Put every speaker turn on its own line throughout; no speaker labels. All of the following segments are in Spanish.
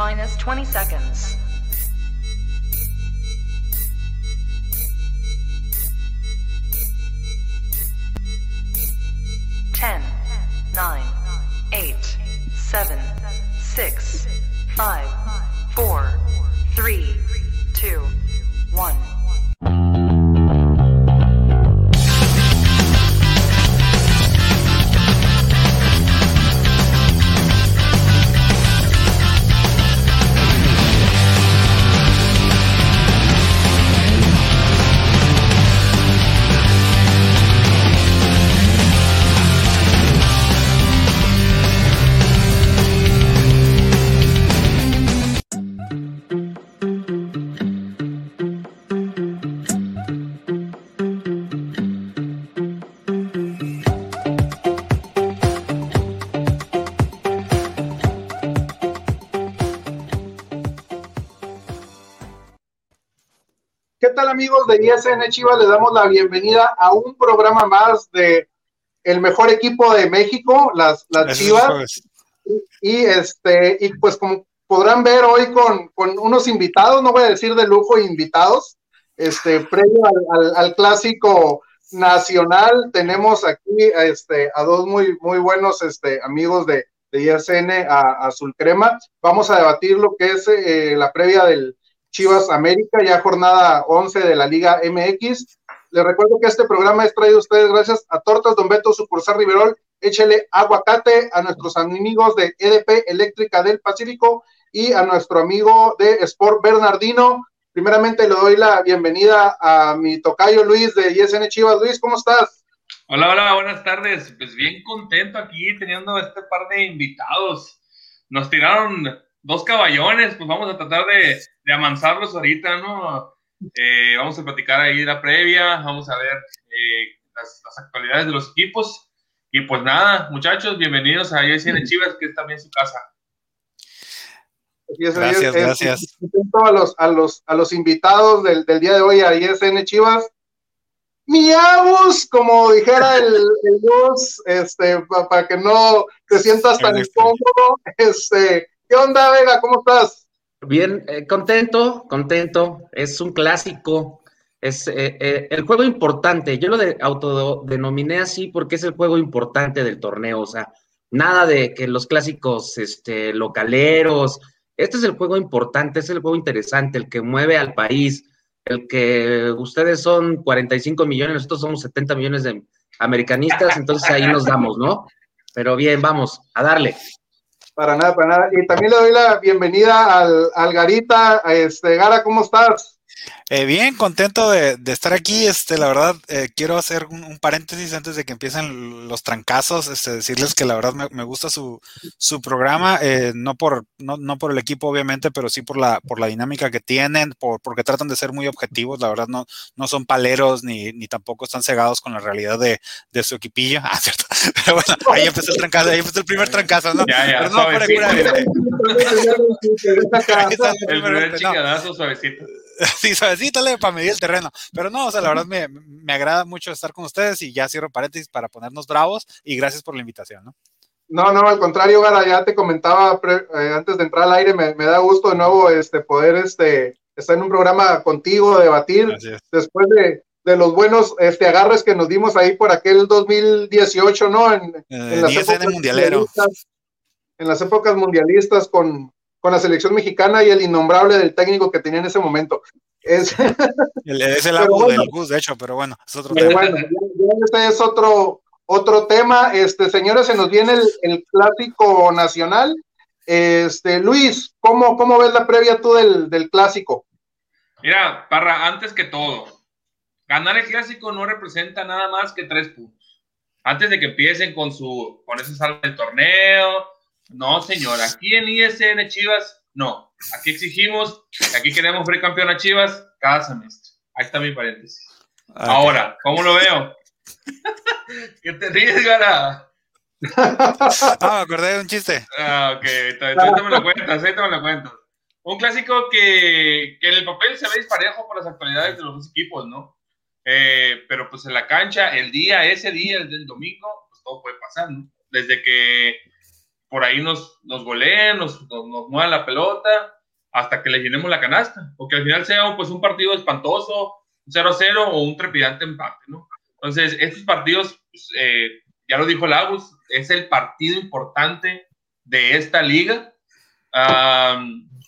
minus 20 seconds.
Amigos de ISN Chivas? Les damos la bienvenida a un programa más de el mejor equipo de México, las, las Chivas. Y, este, y pues como podrán ver hoy con, con, unos invitados, no voy a decir de lujo invitados, este, previo al, clásico nacional, tenemos aquí este, a dos muy, muy buenos este, amigos de, de ISN, a, Azul Crema. Vamos a debatir lo que es eh, la previa del, Chivas América, ya jornada 11 de la Liga MX. Les recuerdo que este programa es traído a ustedes gracias a Tortas Don Beto, sucursal Riverol, échele aguacate a nuestros amigos de EDP Eléctrica del Pacífico y a nuestro amigo de Sport Bernardino. Primeramente le doy la bienvenida a mi tocayo Luis de ISN Chivas. Luis, ¿cómo estás?
Hola, hola, buenas tardes. Pues bien contento aquí teniendo este par de invitados. Nos tiraron dos caballones, pues vamos a tratar de, de amansarlos ahorita, ¿no? Eh, vamos a platicar ahí la previa, vamos a ver eh, las, actualidades de los equipos. Y pues nada, muchachos, bienvenidos a ISN Chivas, que es también su casa.
Gracias, gracias. A los, a, los, a los invitados del, del día de hoy a ISN Chivas. Miaus, como dijera el, el este, para que no te sientas tan incómodo, este, ¿Qué onda, Vega? ¿Cómo estás?
Bien, eh, contento, contento. Es un clásico. Es eh, eh, el juego importante. Yo lo de, autodenominé así porque es el juego importante del torneo. O sea, nada de que los clásicos este, localeros. Este es el juego importante, es el juego interesante, el que mueve al país, el que ustedes son 45 millones, nosotros somos 70 millones de americanistas, entonces ahí nos damos, ¿no? Pero bien, vamos, a darle.
Para nada, para nada. Y también le doy la bienvenida al, al Garita. Este, Gara, ¿cómo estás?
Eh, bien, contento de, estar aquí. Este, la verdad, eh, quiero hacer un, paréntesis antes de que empiecen los trancazos. Este, decirles que la verdad me, gusta su, su programa, eh, no por no, no, por el equipo obviamente, pero sí por la por la dinámica que tienen, por, porque tratan de ser muy objetivos. La verdad no no son paleros ni, ni tampoco están cegados con la realidad de, de su equipillo. Ah, cierto. Pero bueno, ahí empezó el trancazo, ahí empezó el primer trancazo, ¿no?
Ya, ya,
pero
no, por el primer chingadazo suavecito.
sí, suavecítale para medir el terreno. Pero no, o sea, la verdad me, me, agrada mucho estar con ustedes y ya cierro paréntesis para ponernos bravos y gracias por la invitación, ¿no?
No, no, al contrario, Gara, ya te comentaba eh, antes de entrar al aire, me, me, da gusto de nuevo este, poder este, estar en un programa contigo, debatir, después de, de, los buenos este, agarres que nos dimos ahí por aquel 2018, ¿no? En,
eh, en las épocas mundialero.
En las épocas mundialistas con, con la selección mexicana y el innombrable del técnico que tenía en ese momento. Es,
el, es el agua del bus, de hecho, pero bueno, es otro tema. Bueno,
este es otro, otro tema. Este, señores, se nos viene el, clásico nacional. Este, Luis, ¿cómo, ¿cómo ves la previa tú del, del clásico?
Mira, Parra, antes que todo, ganar el clásico no representa nada más que tres puntos. Antes de que empiecen con su, con ese salto del torneo, no, señor, aquí en ISN Chivas, no. Aquí exigimos, aquí queremos ver campeón a Chivas cada semestre. Ahí está mi paréntesis. Ah, Ahora, ¿cómo lo veo? ¿Qué te ríes, Gara?
ah, me acordé de un chiste.
Ah, ok, entonces me lo cuentas, ahorita me lo cuentas. Un clásico que, que, en el papel se ve disparejo por las actualidades de los dos equipos, ¿no? Eh, pero pues en la cancha, el día, ese día, el del domingo, pues todo puede pasar, ¿no? Desde que por ahí nos, nos goleen, nos, nos, muevan la pelota, hasta que le llenemos la canasta, o que al final sea pues un partido espantoso, 0-0 o un trepidante empate, ¿no? Entonces, estos partidos, pues, eh, ya lo dijo Lagos, es el partido importante de esta liga.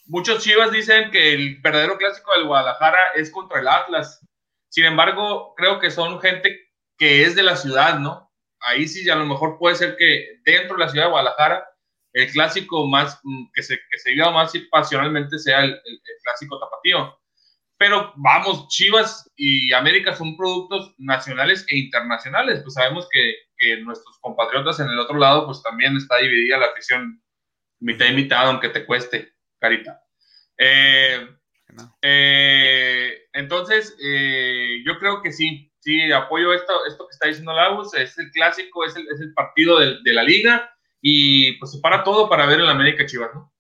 muchos chivas dicen que el verdadero clásico del Guadalajara es contra el Atlas. Sin embargo, creo que son gente que es de la ciudad, ¿no? Ahí sí, a lo mejor puede ser que dentro de la ciudad de Guadalajara, el clásico más mm, que se, que se viva más pasionalmente sea el, el clásico tapatío. Pero vamos, Chivas y América son productos nacionales e internacionales, pues sabemos que, que, nuestros compatriotas en el otro lado, pues también está dividida la afición mitad y mitad, aunque te cueste, carita. Eh, eh, entonces, eh, yo creo que sí, sí, apoyo esto, esto que está diciendo Lagos, es el clásico, es el, es el partido de, de, la liga y pues se para todo para ver el América Chivas, ¿no?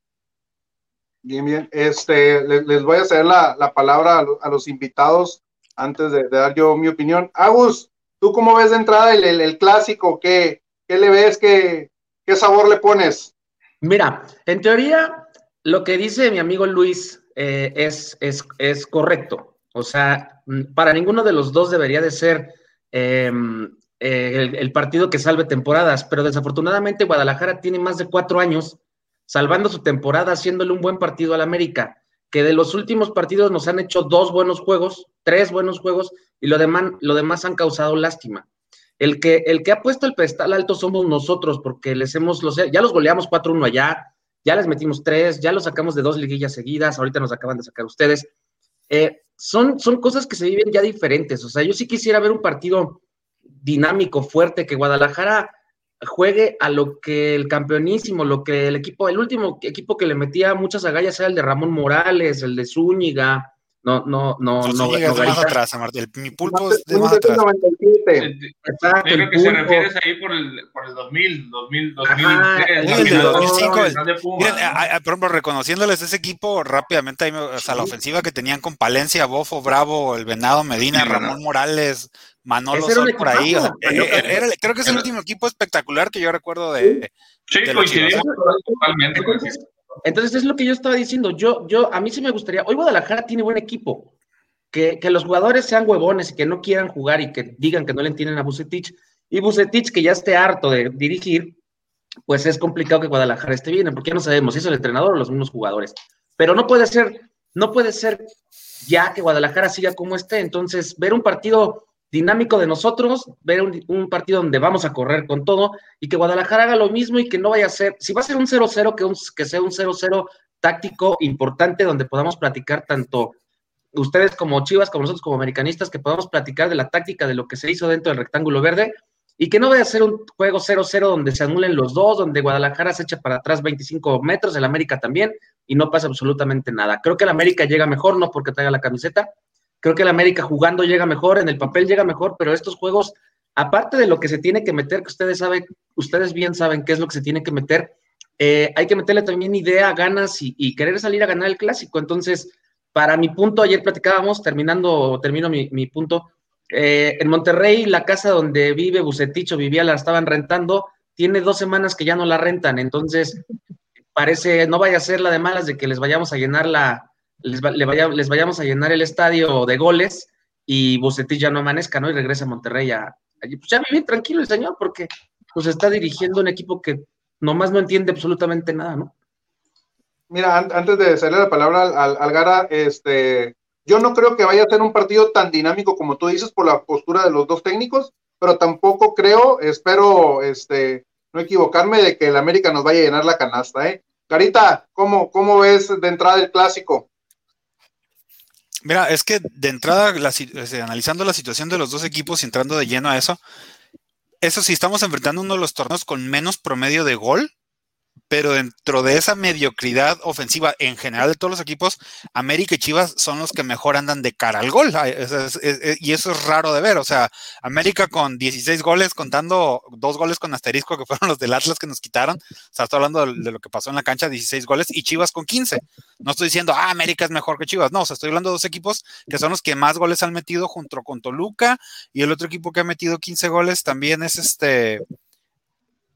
Bien, bien. Este, les, voy a ceder la, la palabra a, los invitados antes de, dar yo mi opinión. Agus, ¿tú cómo ves de entrada el, el, clásico? ¿Qué, ¿Qué, le ves? ¿Qué, ¿Qué sabor le pones?
Mira, en teoría, lo que dice mi amigo Luis eh, es, es, es, correcto. O sea, para ninguno de los dos debería de ser em, eh, el, partido que salve temporadas, pero desafortunadamente Guadalajara tiene más de cuatro años salvando su temporada, haciéndole un buen partido al América, que de los últimos partidos nos han hecho dos buenos juegos, tres buenos juegos, y lo demás, lo demás han causado lástima. El que, el que ha puesto el pedestal alto somos nosotros, porque les hemos, los, ya los goleamos 4-1 allá, ya les metimos tres, ya los sacamos de dos liguillas seguidas, ahorita nos acaban de sacar ustedes. Eh, son, son cosas que se viven ya diferentes. O sea, yo sí quisiera ver un partido dinámico, fuerte, que Guadalajara juegue a lo que el campeonísimo, lo que el equipo, el último equipo que le metía muchas agallas era el de Ramón Morales, el de Zúñiga, no, no, no, no.
no, no más atrás, El, mi pulpo es de más atrás.
Exacto, creo que se refieres ahí por el, por el 2000, 2000, 2003. el de 2005. El,
miren, a, a, por ejemplo, reconociéndoles ese equipo rápidamente, ahí, o sea, la ofensiva que tenían con Palencia, Bofo, Bravo, el Venado Medina, Ramón Morales, Manolo Sol por ahí. O sea, era, era, creo que es el último equipo espectacular que yo recuerdo de.
Sí, de coincidimos totalmente.
Entonces es lo que yo estaba diciendo. Yo, yo, a mí sí me gustaría. Hoy Guadalajara tiene buen equipo. Que, que los jugadores sean huevones y que no quieran jugar y que digan que no le entienden a Bucetich. Y Bucetich, que ya esté harto de dirigir, pues es complicado que Guadalajara esté bien, porque ya no sabemos si es el entrenador o los mismos jugadores. Pero no puede ser, no puede ser ya que Guadalajara siga como esté. Entonces, ver un partido dinámico de nosotros, ver un, partido donde vamos a correr con todo y que Guadalajara haga lo mismo y que no vaya a ser, si va a ser un 0-0, que, que sea un 0-0 táctico importante donde podamos platicar tanto ustedes como Chivas, como nosotros como americanistas, que podamos platicar de la táctica de lo que se hizo dentro del rectángulo verde y que no vaya a ser un juego 0-0 donde se anulen los dos, donde Guadalajara se echa para atrás 25 metros, el América también, y no pasa absolutamente nada. Creo que el América llega mejor, no porque traiga la camiseta, Creo que el América jugando llega mejor, en el papel llega mejor, pero estos juegos, aparte de lo que se tiene que meter, que ustedes saben, ustedes bien saben qué es lo que se tiene que meter, eh, hay que meterle también idea, ganas y, querer salir a ganar el clásico. Entonces, para mi punto, ayer platicábamos, terminando, termino mi, punto, eh, en Monterrey, la casa donde vive Buceticho, vivía, la estaban rentando, tiene dos semanas que ya no la rentan, entonces parece, no vaya a ser la de malas de que les vayamos a llenar la, les, les vayamos a llenar el estadio de goles y Bucetich ya no amanezca, ¿no? Y regresa a Monterrey a, pues ya vive tranquilo el señor, porque pues está dirigiendo un equipo que nomás no entiende absolutamente nada, ¿no?
Mira, antes de hacerle la palabra al, al Gara, este, yo no creo que vaya a ser un partido tan dinámico como tú dices por la postura de los dos técnicos, pero tampoco creo, espero este, no equivocarme de que el América nos vaya a llenar la canasta, ¿eh? Carita, ¿cómo, cómo ves de entrada el clásico?
Mira, es que de entrada, la, analizando la situación de los dos equipos y entrando de lleno a eso, eso sí, estamos enfrentando uno de los torneos con menos promedio de gol pero dentro de esa mediocridad ofensiva en general de todos los equipos, América y Chivas son los que mejor andan de cara al gol. y eso es raro de ver. O sea, América con 16 goles, contando dos goles con asterisco que fueron los del Atlas que nos quitaron. O sea, estoy hablando de, lo que pasó en la cancha, 16 goles, y Chivas con 15. No estoy diciendo, ah, América es mejor que Chivas. No, o sea, estoy hablando de dos equipos que son los que más goles han metido junto con Toluca, y el otro equipo que ha metido 15 goles también es este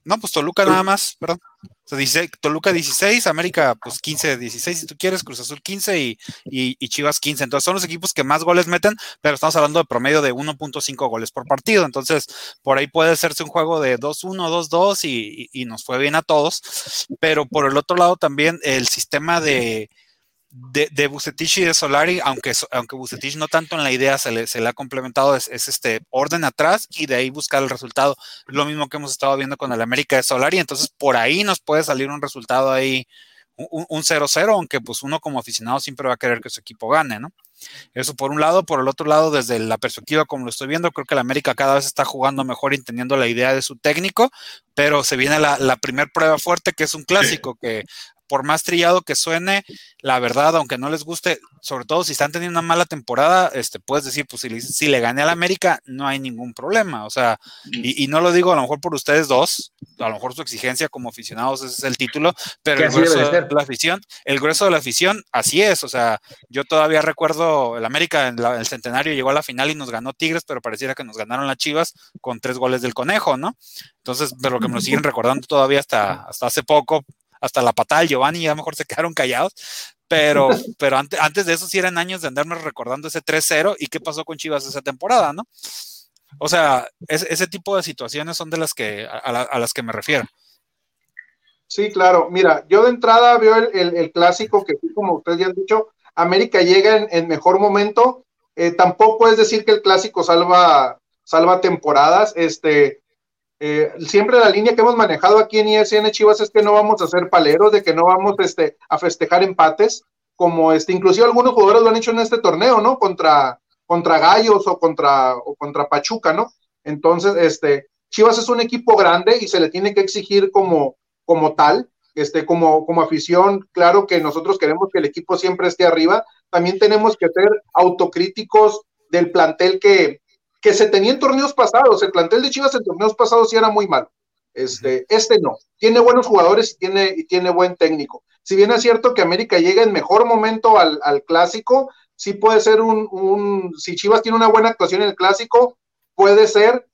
no, pues Toluca nada más, perdón. Toluca 16, América pues 15, 16 si tú quieres, Cruz Azul 15 y, y, Chivas 15. Entonces son los equipos que más goles meten, pero estamos hablando de promedio de 1.5 goles por partido. Entonces por ahí puede hacerse un juego de 2-1, 2-2 y, y nos fue bien a todos. Pero por el otro lado también el sistema de de, de Bucetich y de Solari, aunque, aunque Bucetich no tanto en la idea se le, se le ha complementado, es, este orden atrás y de ahí buscar el resultado. Lo mismo que hemos estado viendo con el América de Solari, entonces por ahí nos puede salir un resultado ahí, un 0-0, aunque pues uno como aficionado siempre va a querer que su equipo gane, ¿no? Eso por un lado, por el otro lado, desde la perspectiva como lo estoy viendo, creo que el América cada vez está jugando mejor y entendiendo la idea de su técnico, pero se viene la, la primera prueba fuerte que es un clásico, que por más trillado que suene, la verdad, aunque no les guste, sobre todo si están teniendo una mala temporada, este, puedes decir, pues si, le gané al América, no hay ningún problema. O sea, y, no lo digo a lo mejor por ustedes dos, a lo mejor su exigencia como aficionados ese es el título, pero el grueso de, la afición, el grueso de la afición, así es. O sea, yo todavía recuerdo el América en el centenario llegó a la final y nos ganó Tigres, pero pareciera que nos ganaron las Chivas con tres goles del conejo, ¿no? Entonces, pero lo que me lo siguen recordando todavía hasta, hasta hace poco, hasta la patada del Giovanni, ya mejor se quedaron callados. Pero, pero antes, antes de eso sí eran años de andarnos recordando ese 3-0 y qué pasó con Chivas esa temporada, ¿no? O sea, ese tipo de situaciones son de las que, a, las que me refiero.
Sí, claro. Mira, yo de entrada veo el, clásico que, como ustedes ya han dicho, América llega en, mejor momento. Eh, tampoco es decir que el clásico salva, salva temporadas. Este, eh, siempre la línea que hemos manejado aquí en ISN Chivas es que no vamos a hacer paleros, de que no vamos este, a festejar empates, como este, inclusive algunos jugadores lo han hecho en este torneo, ¿no? Contra, contra Gallos o contra, o contra Pachuca, ¿no? Entonces, este, Chivas es un equipo grande y se le tiene que exigir como, como tal, este, como, como afición, claro que nosotros queremos que el equipo siempre esté arriba, también tenemos que ser autocríticos del plantel que, que se tenía en torneos pasados. El plantel de Chivas en torneos pasados sí era muy malo. Este, este no. Tiene buenos jugadores y tiene, y tiene buen técnico. Si bien es cierto que América llega en mejor momento al, clásico, sí puede ser un, si Chivas tiene una buena actuación en el clásico, puede ser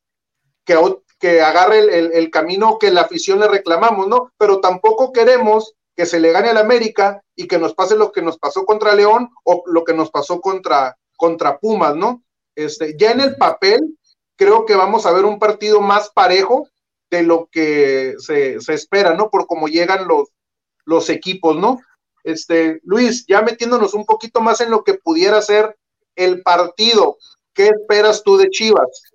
que, que agarre el, camino que la afición le reclamamos, ¿no? Pero tampoco queremos que se le gane al América y que nos pase lo que nos pasó contra León o lo que nos pasó contra, contra Pumas, ¿no? Este, ya en el papel, creo que vamos a ver un partido más parejo de lo que se, espera, ¿no? Por cómo llegan los, los equipos, ¿no? Este, Luis, ya metiéndonos un poquito más en lo que pudiera ser el partido, ¿qué esperas tú de Chivas?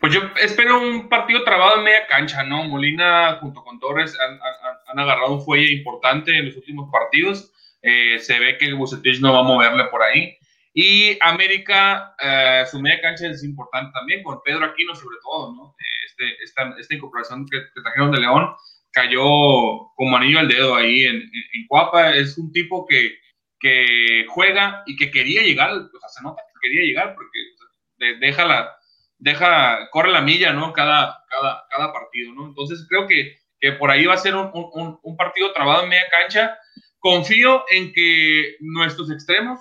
Pues yo espero un partido trabado en media cancha, ¿no? Molina junto con Torres han, agarrado un fuelle importante en los últimos partidos. Eh, se ve que Bucetich no va a moverle por ahí. Y América, eh, su media cancha es importante también, con Pedro Aquino sobre todo, ¿no? Este, esta, esta incorporación que, trajeron de León cayó como anillo al dedo ahí en, en, Cuapa. Es un tipo que, que, juega y que quería llegar, o sea, se nota que quería llegar porque deja la, deja, corre la milla, ¿no? Cada, cada, cada partido, ¿no? Entonces creo que, que por ahí va a ser un, un, un partido trabado en media cancha. Confío en que nuestros extremos,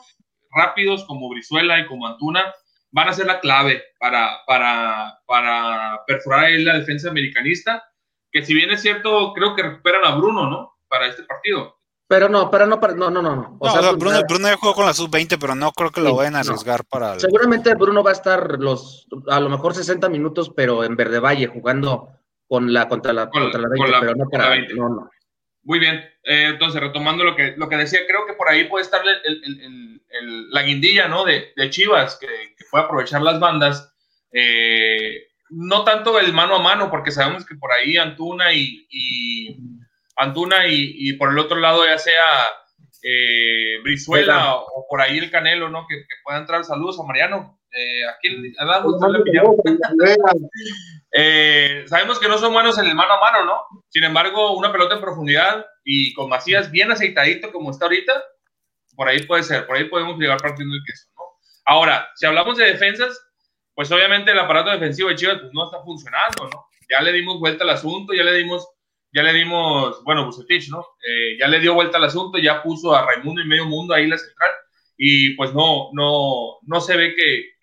rápidos como Brizuela y como Antuna van a ser la clave para, para, para perforar la defensa americanista, que si bien es cierto, creo que recuperan a Bruno, ¿no? Para este partido.
Pero no, pero no, no, no, no.
O sea, Bruno, Bruno ya jugó con la sub-20, pero no creo que lo vayan a arriesgar para...
Seguramente Bruno va a estar los, a lo mejor 60 minutos, pero en Verde Valle, jugando con la, contra la, contra la 20, pero no para... No, no.
Muy bien. Eh, entonces, retomando lo que, lo que decía, creo que por ahí puede estar la guindilla ¿no? de, Chivas, que, puede aprovechar las bandas. Eh, no tanto el mano a mano, porque sabemos que por ahí Antuna y, Antuna y, por el otro lado ya sea eh, Brizuela o, por ahí el Canelo, ¿no? Que, que pueda entrar. Saludos a Mariano. Eh, aquí eh, sabemos que no son buenos en el mano a mano, ¿no? Sin embargo, una pelota en profundidad y con Macías bien aceitadito como está ahorita, por ahí puede ser, por ahí podemos llegar partiendo el queso, ¿no? Ahora, si hablamos de defensas, pues obviamente el aparato defensivo de Chivas pues, no está funcionando, ¿no? Ya le dimos vuelta al asunto, ya le dimos, ya le dimos, bueno, Bucetich, ¿no? Eh, ya le dio vuelta al asunto, ya puso a Raimundo y medio mundo ahí la central y pues no, no, no se ve que,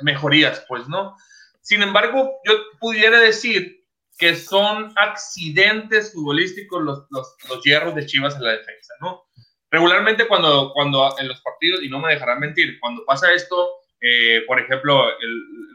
mejorías, pues no. Sin embargo, yo pudiera decir que son accidentes futbolísticos los, los, los hierros de Chivas en la defensa, ¿no? Regularmente cuando, cuando en los partidos, y no me dejarán mentir, cuando pasa esto, eh, por ejemplo,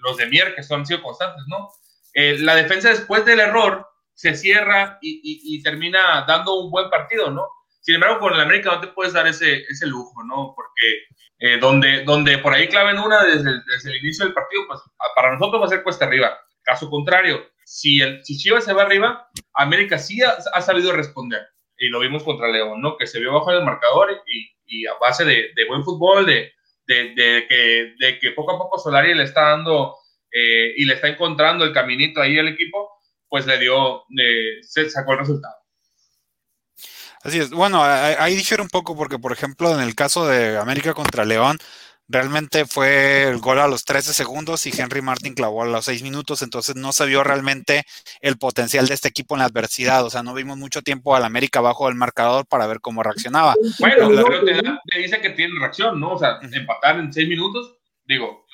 los de Mier, que son, han sido constantes, ¿no? Eh, la defensa después del error se cierra y, y, termina dando un buen partido, ¿no? Sin embargo, con el América no te puedes dar ese, ese lujo, ¿no? Porque eh, donde, donde por ahí claven una desde el, desde el, inicio del partido, pues para nosotros va a ser cuesta arriba. Caso contrario, si, el, si Chivas se va arriba, América sí ha, ha sabido responder y lo vimos contra León, ¿no? Que se vio bajo el marcador y, y a base de, de, buen fútbol, de, de, que, de que poco a poco Solari le está dando eh, y le está encontrando el caminito ahí al equipo, pues le dio, eh, se sacó el resultado.
Así es. Bueno, ahí difiere un poco porque, por ejemplo, en el caso de América contra León, realmente fue el gol a los 13 segundos y Henry Martin clavó a los 6 minutos, entonces no se vio realmente el potencial de este equipo en la adversidad, o sea, no vimos mucho tiempo al América abajo del marcador para ver cómo reaccionaba.
Bueno, pero te, te, dice que tiene reacción, ¿no? O sea, empatar en 6 minutos, digo,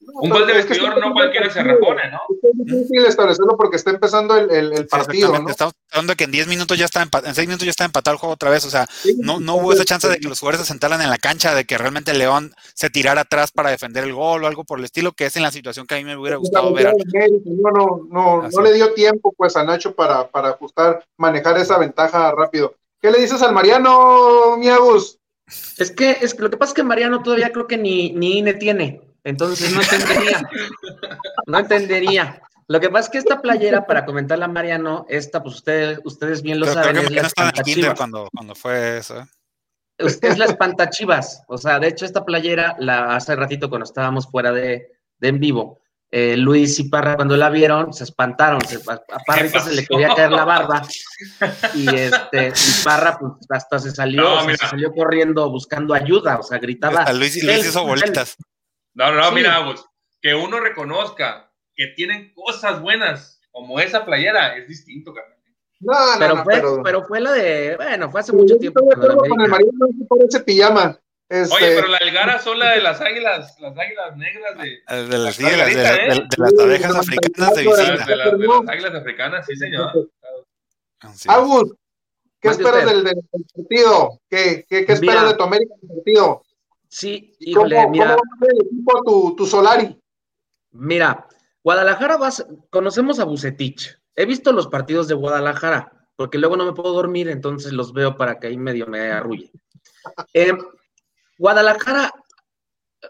un gol de vestidor es que no cualquiera se repone, ¿no?
Es difícil establecerlo porque está empezando el, el, el partido, ¿no?
Estamos hablando de que en 10 minutos ya está en 6 minutos ya está empatado el juego otra vez, o sea, no, no hubo esa chance de que los jugadores se sentaran en la cancha, de que realmente León se tirara atrás para defender el gol o algo por el estilo, que es en la situación que a mí me hubiera gustado ver.
No, no, no, no le dio tiempo pues a Nacho para, para ajustar, manejar esa ventaja rápido. ¿Qué le dices al Mariano, Miagus?
Es que, es que lo que pasa es que Mariano todavía creo que ni, ni INE tiene. Entonces no entendería. No entendería. Lo que pasa es que esta playera, para comentarla a Mariano, esta, pues ustedes, ustedes bien lo
creo,
saben.
Creo que es la en cuando, cuando fue eso. ¿eh?
Es la espantachivas. O sea, de hecho, esta playera, la hace ratito cuando estábamos fuera de, de en vivo, eh, Luis y Parra cuando la vieron se espantaron, se, a Parra se le quería caer la barba y este y Parra pues hasta se salió, no, o sea, se salió corriendo buscando ayuda, o sea, gritaba.
Hasta Luis, Luis hizo bolitas.
No, no, sí. mira, pues, que uno reconozca que tienen cosas buenas como esa playera es distinto, carnal.
No, no,
pero,
no,
fue,
pero...
pero fue la de, bueno, fue hace mucho tiempo.
Con el marido no se parece pijama. Este...
Oye, pero la Elgara son la de las águilas, las águilas negras de,
de, de las, sí, de, las, de, ¿eh? de, las abejas sí, africanas de visita.
De, las, de las águilas africanas, sí, señor.
Sí. Agus, ¿qué esperas del, del, partido? ¿Qué, qué, qué esperas de tu América del partido?
Sí, híjole,
¿Cómo,
mira.
¿Cómo va el equipo tu, tu Solari?
Mira, Guadalajara vas, conocemos a Bucetich. He visto los partidos de Guadalajara, porque luego no me puedo dormir, entonces los veo para que ahí medio me arrulle. Eh, Guadalajara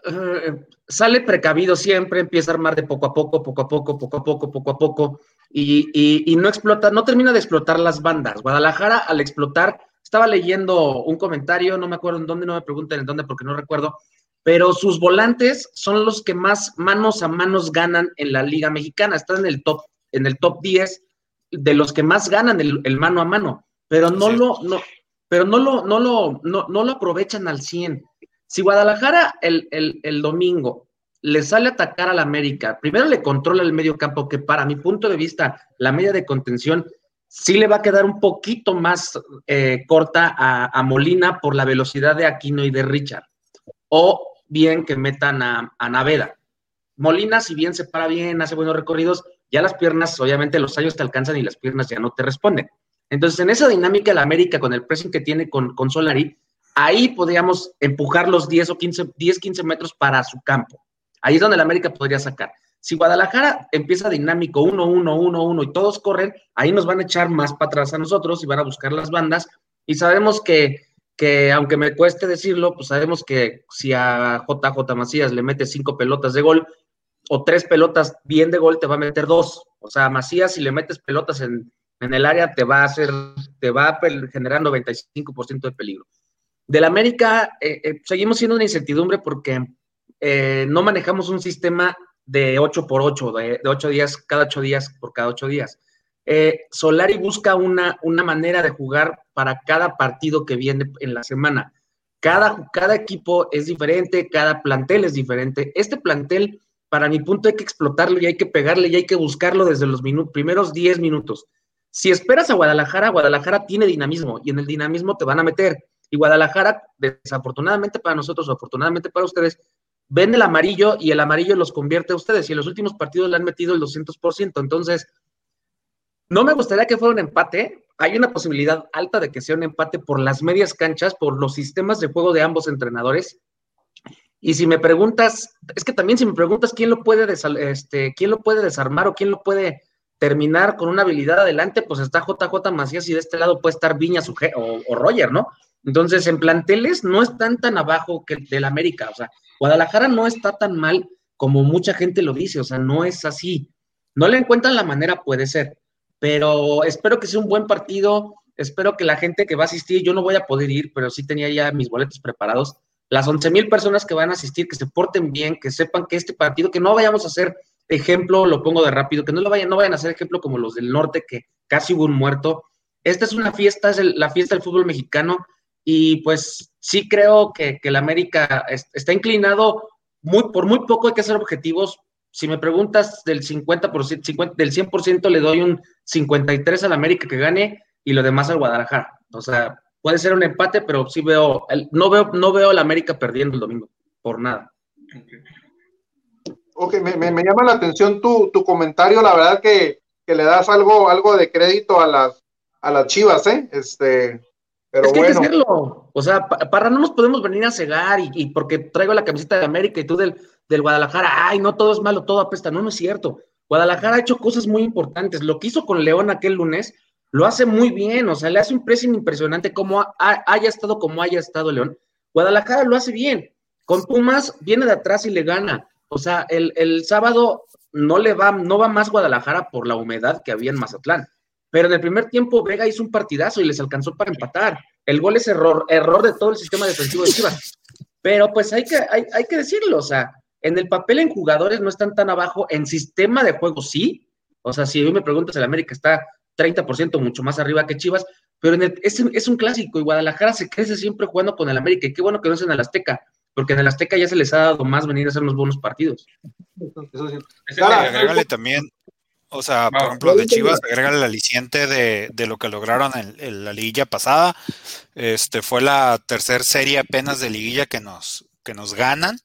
eh, sale precavido siempre, empieza a armar de poco a poco, poco a poco, poco a poco, poco a poco, y, y, y no explota, no termina de explotar las bandas. Guadalajara, al explotar, estaba leyendo un comentario, no me acuerdo en dónde, no me pregunten en dónde porque no recuerdo, pero sus volantes son los que más manos a manos ganan en la Liga Mexicana, están en el top, en el top 10 de los que más ganan el, el mano a mano, pero no sí. lo, no, pero no lo, no lo, no, no lo aprovechan al 100. Si Guadalajara el, el, el domingo le sale a atacar al América, primero le controla el medio campo, que para mi punto de vista, la media de contención sí le va a quedar un poquito más eh, corta a, Molina por la velocidad de Aquino y de Richard. O bien que metan a, a, Naveda. Molina, si bien se para bien, hace buenos recorridos, ya las piernas, obviamente los años te alcanzan y las piernas ya no te responden. Entonces, en esa dinámica, la América, con el pressing que tiene con, con Solari, ahí podríamos empujar los 10 o 15, 10, 15 metros para su campo. Ahí es donde la América podría sacar. Si Guadalajara empieza dinámico 1, 1, 1, 1 y todos corren, ahí nos van a echar más para atrás a nosotros y van a buscar las bandas. Y sabemos que, que aunque me cueste decirlo, pues sabemos que si a JJ Macías le mete cinco pelotas de gol o tres pelotas bien de gol, te va a meter dos. O sea, Macías, si le metes pelotas en, en el área, te va a hacer, te va a generar 95% de peligro. Del América, eh, eh, seguimos siendo una incertidumbre porque eh, no manejamos un sistema de 8 por 8, de, de 8 días, cada 8 días por cada 8 días. Eh, Solari busca una, una manera de jugar para cada partido que viene en la semana. Cada, cada equipo es diferente, cada plantel es diferente. Este plantel, para mi punto, hay que explotarlo y hay que pegarle y hay que buscarlo desde los primeros 10 minutos. Si esperas a Guadalajara, Guadalajara tiene dinamismo y en el dinamismo te van a meter. Y Guadalajara, desafortunadamente para nosotros o afortunadamente para ustedes, ven el amarillo y el amarillo los convierte a ustedes. Y en los últimos partidos le han metido el 200%. Entonces, No me gustaría que fuera un empate. Hay una posibilidad alta de que sea un empate por las medias canchas, por los sistemas de juego de ambos entrenadores. Y si me preguntas, es que también si me preguntas quién lo puede, este, quién lo puede desarmar o quién lo puede terminar con una habilidad adelante, pues está JJ Macías y de este lado puede estar Viñas o, o Roger, ¿no? Entonces, en planteles no están tan abajo que el del América. O sea, Guadalajara no está tan mal como mucha gente lo dice. O sea, no es así. No le encuentran la manera, puede ser. Pero espero que sea un buen partido. Espero que la gente que va a asistir, yo no voy a poder ir, pero sí tenía ya mis boletos preparados. Las 11 mil personas que van a asistir, que se porten bien, que sepan que este partido, que no vayamos a hacer ejemplo, lo pongo de rápido, que no lo vayan, no vayan a hacer ejemplo como los del norte, que casi hubo un muerto. Esta es una fiesta, es la fiesta del fútbol mexicano y pues sí creo que, el América está inclinado, muy, por muy poco hay que hacer objetivos. Si me preguntas del 50%, 50 del 100% le doy un 53 al América que gane y lo demás al Guadalajara. O sea, puede ser un empate, pero sí veo, no veo, no veo al América perdiendo el domingo, por nada.
Ok, me, me, llama la atención tu, tu, comentario, la verdad que, que, le das algo, algo de crédito a las, a las chivas, ¿eh? Este, pero es que bueno. hay que
hacerlo. O sea, para no nos podemos venir a cegar y, porque traigo la camiseta de América y tú del, del Guadalajara, ay, no todo es malo, todo apesta. No, no es cierto. Guadalajara ha hecho cosas muy importantes. Lo que hizo con León aquel lunes, lo hace muy bien. O sea, le hace un pressing impresionante como haya estado como haya estado León. Guadalajara lo hace bien. Con Pumas viene de atrás y le gana. O sea, el, el sábado no le va, no va más Guadalajara por la humedad que había en Mazatlán pero en el primer tiempo Vega hizo un partidazo y les alcanzó para empatar. El gol es error, error de todo el sistema defensivo de Chivas. Pero pues hay que, hay, hay que decirlo, o sea, en el papel en jugadores no están tan abajo, en sistema de juego sí. O sea, si hoy me preguntas, el América está 30% mucho más arriba que Chivas, pero en el, es, es, un clásico y Guadalajara se crece siempre jugando con el América. Y qué bueno que no es en el Azteca, porque en el Azteca ya se les ha dado más venir a hacer unos buenos partidos.
Eso sí. también o sea, por ejemplo, de Chivas agrega el aliciente de, de, lo que lograron en, la liguilla pasada. Este fue la tercera serie apenas de liguilla que nos, que nos ganan.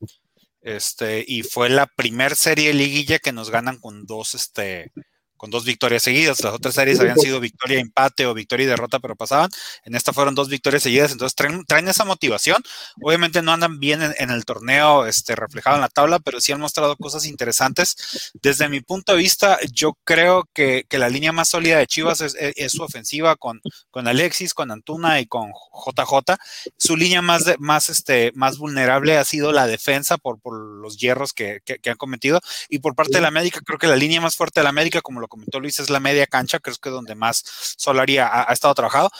Este, y fue la primer serie de liguilla que nos ganan con dos, este, con dos victorias seguidas. Las otras series habían sido victoria, empate o victoria y derrota, pero pasaban. En esta fueron dos victorias seguidas, entonces traen, esa motivación. Obviamente no andan bien en, el torneo este, reflejado en la tabla, pero sí han mostrado cosas interesantes. Desde mi punto de vista, yo creo que, la línea más sólida de Chivas es, su ofensiva con, con Alexis, con Antuna y con JJ. Su línea más, más, este, más vulnerable ha sido la defensa por, por los hierros que, que han cometido. Y por parte de la América, creo que la línea más fuerte de la América, como lo comentó Luis, es la media cancha, creo que es donde más Solari ha, estado trabajado.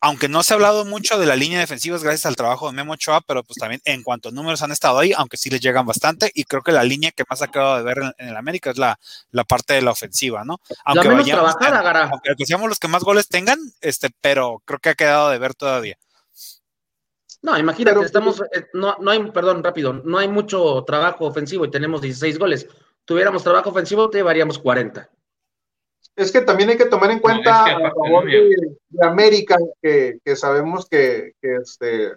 Aunque no se ha hablado mucho de la línea defensiva, es gracias al trabajo de Memo Ochoa, pero pues también en cuanto a números han estado ahí, aunque sí les llegan bastante, y creo que la línea que más ha quedado de ver en, el América es la, la, parte de la ofensiva, ¿no? Aunque,
vayamos,
aunque seamos los que más goles tengan, este, pero creo que ha quedado de ver todavía.
No, imagínate, estamos, eh, no, no hay, perdón, rápido, no hay mucho trabajo ofensivo y tenemos 16 goles. Tuviéramos trabajo ofensivo, te llevaríamos 40
es que también hay que tomar en cuenta a favor de, América, que, sabemos que, este,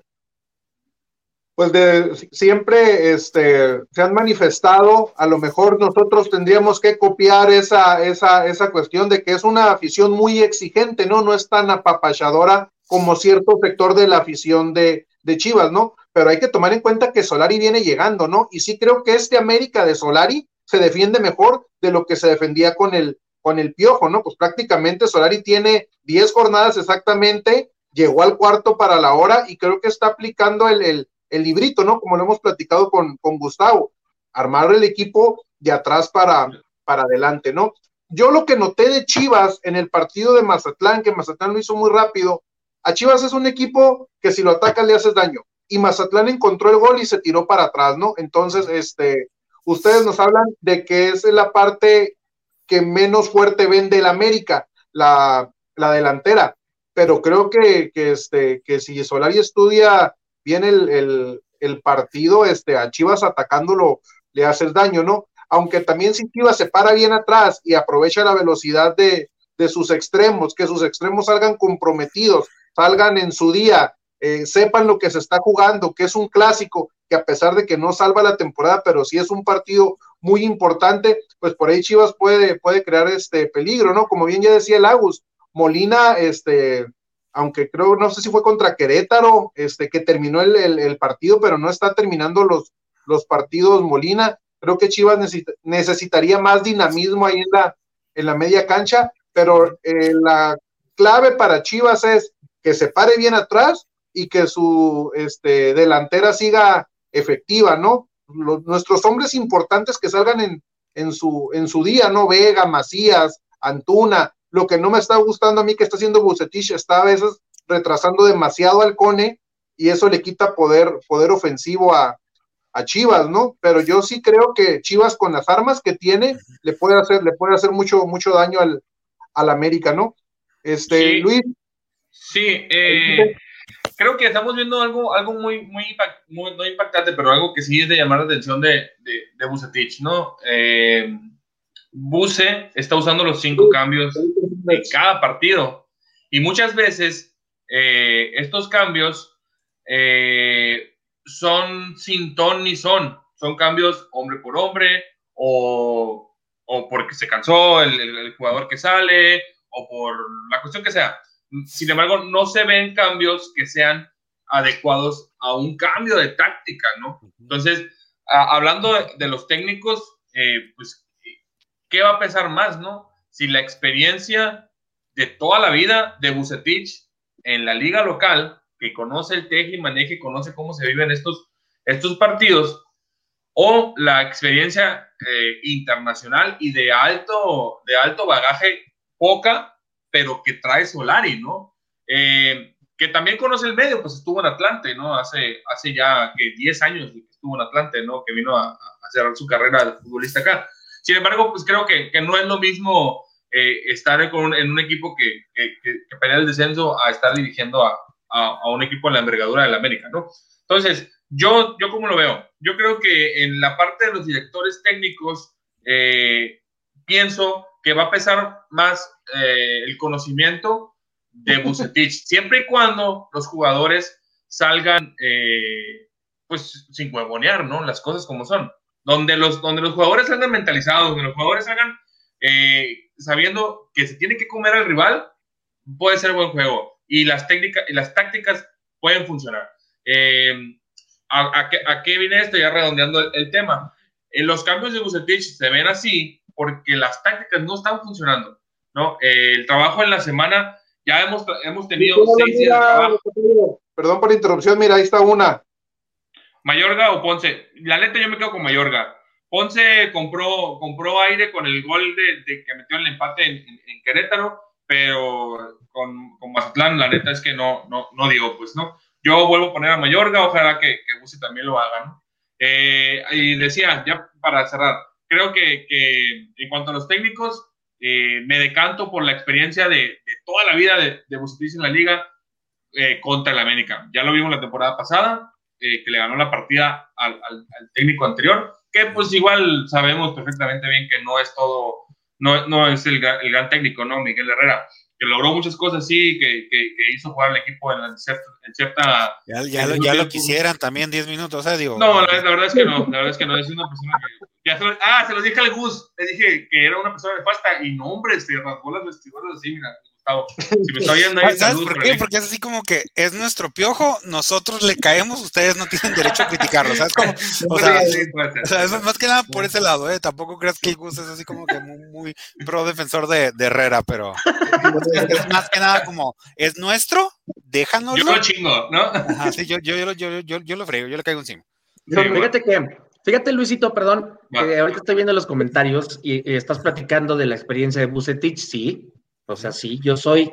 pues de siempre este, se han manifestado, a lo mejor nosotros tendríamos que copiar esa, esa, esa cuestión de que es una afición muy exigente, ¿no? No es tan apapachadora como cierto sector de la afición de, de Chivas, ¿no? Pero hay que tomar en cuenta que Solari viene llegando, ¿no? Y sí creo que este América de Solari se defiende mejor de lo que se defendía con el, con el piojo, ¿no? Pues prácticamente Solari tiene 10 jornadas exactamente, llegó al cuarto para la hora y creo que está aplicando el, el, librito, ¿no? Como lo hemos platicado con, con Gustavo, armar el equipo de atrás para, para adelante, ¿no? Yo lo que noté de Chivas en el partido de Mazatlán, que Mazatlán lo hizo muy rápido, a Chivas es un equipo que si lo ataca le haces daño. Y Mazatlán encontró el gol y se tiró para atrás, ¿no? Entonces, este, ustedes nos hablan de que es la parte que menos fuerte vende el América, la, delantera. Pero creo que, este, que si Solari estudia bien el, partido, este, a Chivas atacándolo le hace el daño, ¿no? Aunque también si Chivas se para bien atrás y aprovecha la velocidad de, sus extremos, que sus extremos salgan comprometidos, salgan en su día, eh, sepan lo que se está jugando, que es un clásico, que a pesar de que no salva la temporada, pero sí es un partido muy importante, pues por ahí Chivas puede, puede crear este peligro, ¿no? Como bien ya decía el Agus, Molina, este, aunque creo, no sé si fue contra Querétaro, este, que terminó el, partido, pero no está terminando los, los partidos Molina. Creo que Chivas necesitaría más dinamismo ahí en la, en la media cancha, pero eh, la clave para Chivas es que se pare bien atrás y que su este, delantera siga efectiva, ¿no? nuestros hombres importantes que salgan en, en, su, en su día, ¿no? Vega, Macías, Antuna, lo que no me está gustando a mí que está haciendo Bucetich, está a veces retrasando demasiado al Cone y eso le quita poder, poder ofensivo a, Chivas, ¿no? Pero yo sí creo que Chivas con las armas que tiene le puede hacer, le puede hacer mucho, mucho daño al, al América, ¿no? Este, Luis.
Sí, eh, creo que estamos viendo algo, algo muy, muy, no impactante, pero algo que sí es de llamar la atención de, de, de ¿no? Eh, está usando los cinco cambios en cada partido. Y muchas veces eh, estos cambios eh, son sin ton ni son. Son cambios hombre por hombre o, o porque se cansó el, jugador que sale o por la cuestión que sea. Sin embargo, no se ven cambios que sean adecuados a un cambio de táctica, ¿no? Entonces, hablando de, los técnicos, eh, pues ¿qué va a pesar más, no? Si la experiencia de toda la vida de Bucetich en la liga local, que conoce el teje y maneje, conoce cómo se viven estos, estos partidos, o la experiencia eh, internacional y de alto, de alto bagaje, poca, pero que trae Solari, ¿no? Eh, que también conoce el medio, pues estuvo en Atlante, ¿no? Hace, hace ya que 10 años que estuvo en Atlante, ¿no? Que vino a, a cerrar su carrera de futbolista acá. Sin embargo, pues creo que, que no es lo mismo eh, estar en un equipo que, que, que, pelea el descenso a estar dirigiendo a, a, un equipo en la envergadura del América, ¿no? Entonces, yo, yo como lo veo, yo creo que en la parte de los directores técnicos, eh, pienso que va a pesar más eh, el conocimiento de Bucetich, siempre y cuando los jugadores salgan, pues, sin huevonear, ¿no? Las cosas como son donde los, donde los jugadores salgan mentalizados, donde los jugadores salgan eh, sabiendo que se tiene que comer al rival, puede ser buen juego. Y las técnicas y las tácticas pueden funcionar. Eh, ¿a, qué, viene esto? Ya redondeando el, tema. En los cambios de Bucetich se ven así porque las tácticas no están funcionando. ¿no? Eh, el trabajo en la semana, ya hemos, hemos tenido seis días de trabajo.
Perdón por la interrupción, mira, ahí está una.
Mayorga o Ponce. La neta yo me quedo con Mayorga. Ponce compró, compró aire con el gol de, que metió el empate en, Querétaro, pero con, con, Mazatlán la neta es que no, no, no digo, pues no. Yo vuelvo a poner a Mayorga, ojalá que, que también lo haga, ¿no? Eh, y decía, ya para cerrar, creo que, que en cuanto a los técnicos, eh, me decanto por la experiencia de, de toda la vida de, de en la liga eh, contra el América. Ya lo vimos la temporada pasada, eh, que le ganó la partida al, técnico anterior, que pues igual sabemos perfectamente bien que no es todo, no, no es el, el gran técnico, ¿no? Miguel Herrera, que logró muchas cosas, sí, que, que, hizo jugar al equipo en, cierta...
ya, ya, lo, ya lo quisieran también 10 minutos, ¿eh? Digo,
no, la, verdad es que no, la verdad es que no, es una persona que... Ya se ah, se los dije al Gus, le dije que era una persona de pasta y no, hombre, se rasgó las vestiduras así, mira, si me está
oyendo ahí, ¿Sabes por qué? Porque es así como que es nuestro piojo, nosotros le caemos, ustedes no tienen derecho a criticarlo, ¿sabes? Como, o, sea, o sea, es más que nada por ese lado, ¿eh? Tampoco creas que el Gus es así como que muy, pro defensor de, de Herrera, pero es, más que nada como, es nuestro, déjanos.
Yo lo chingo, ¿no?
Ajá, sí, yo, yo, yo, yo, yo, yo lo frego, yo le caigo encima.
fíjate que Fíjate, Luisito, perdón, que ahorita estoy viendo los comentarios y, y, estás platicando de la experiencia de Bucetich, sí, o sea, sí, yo soy,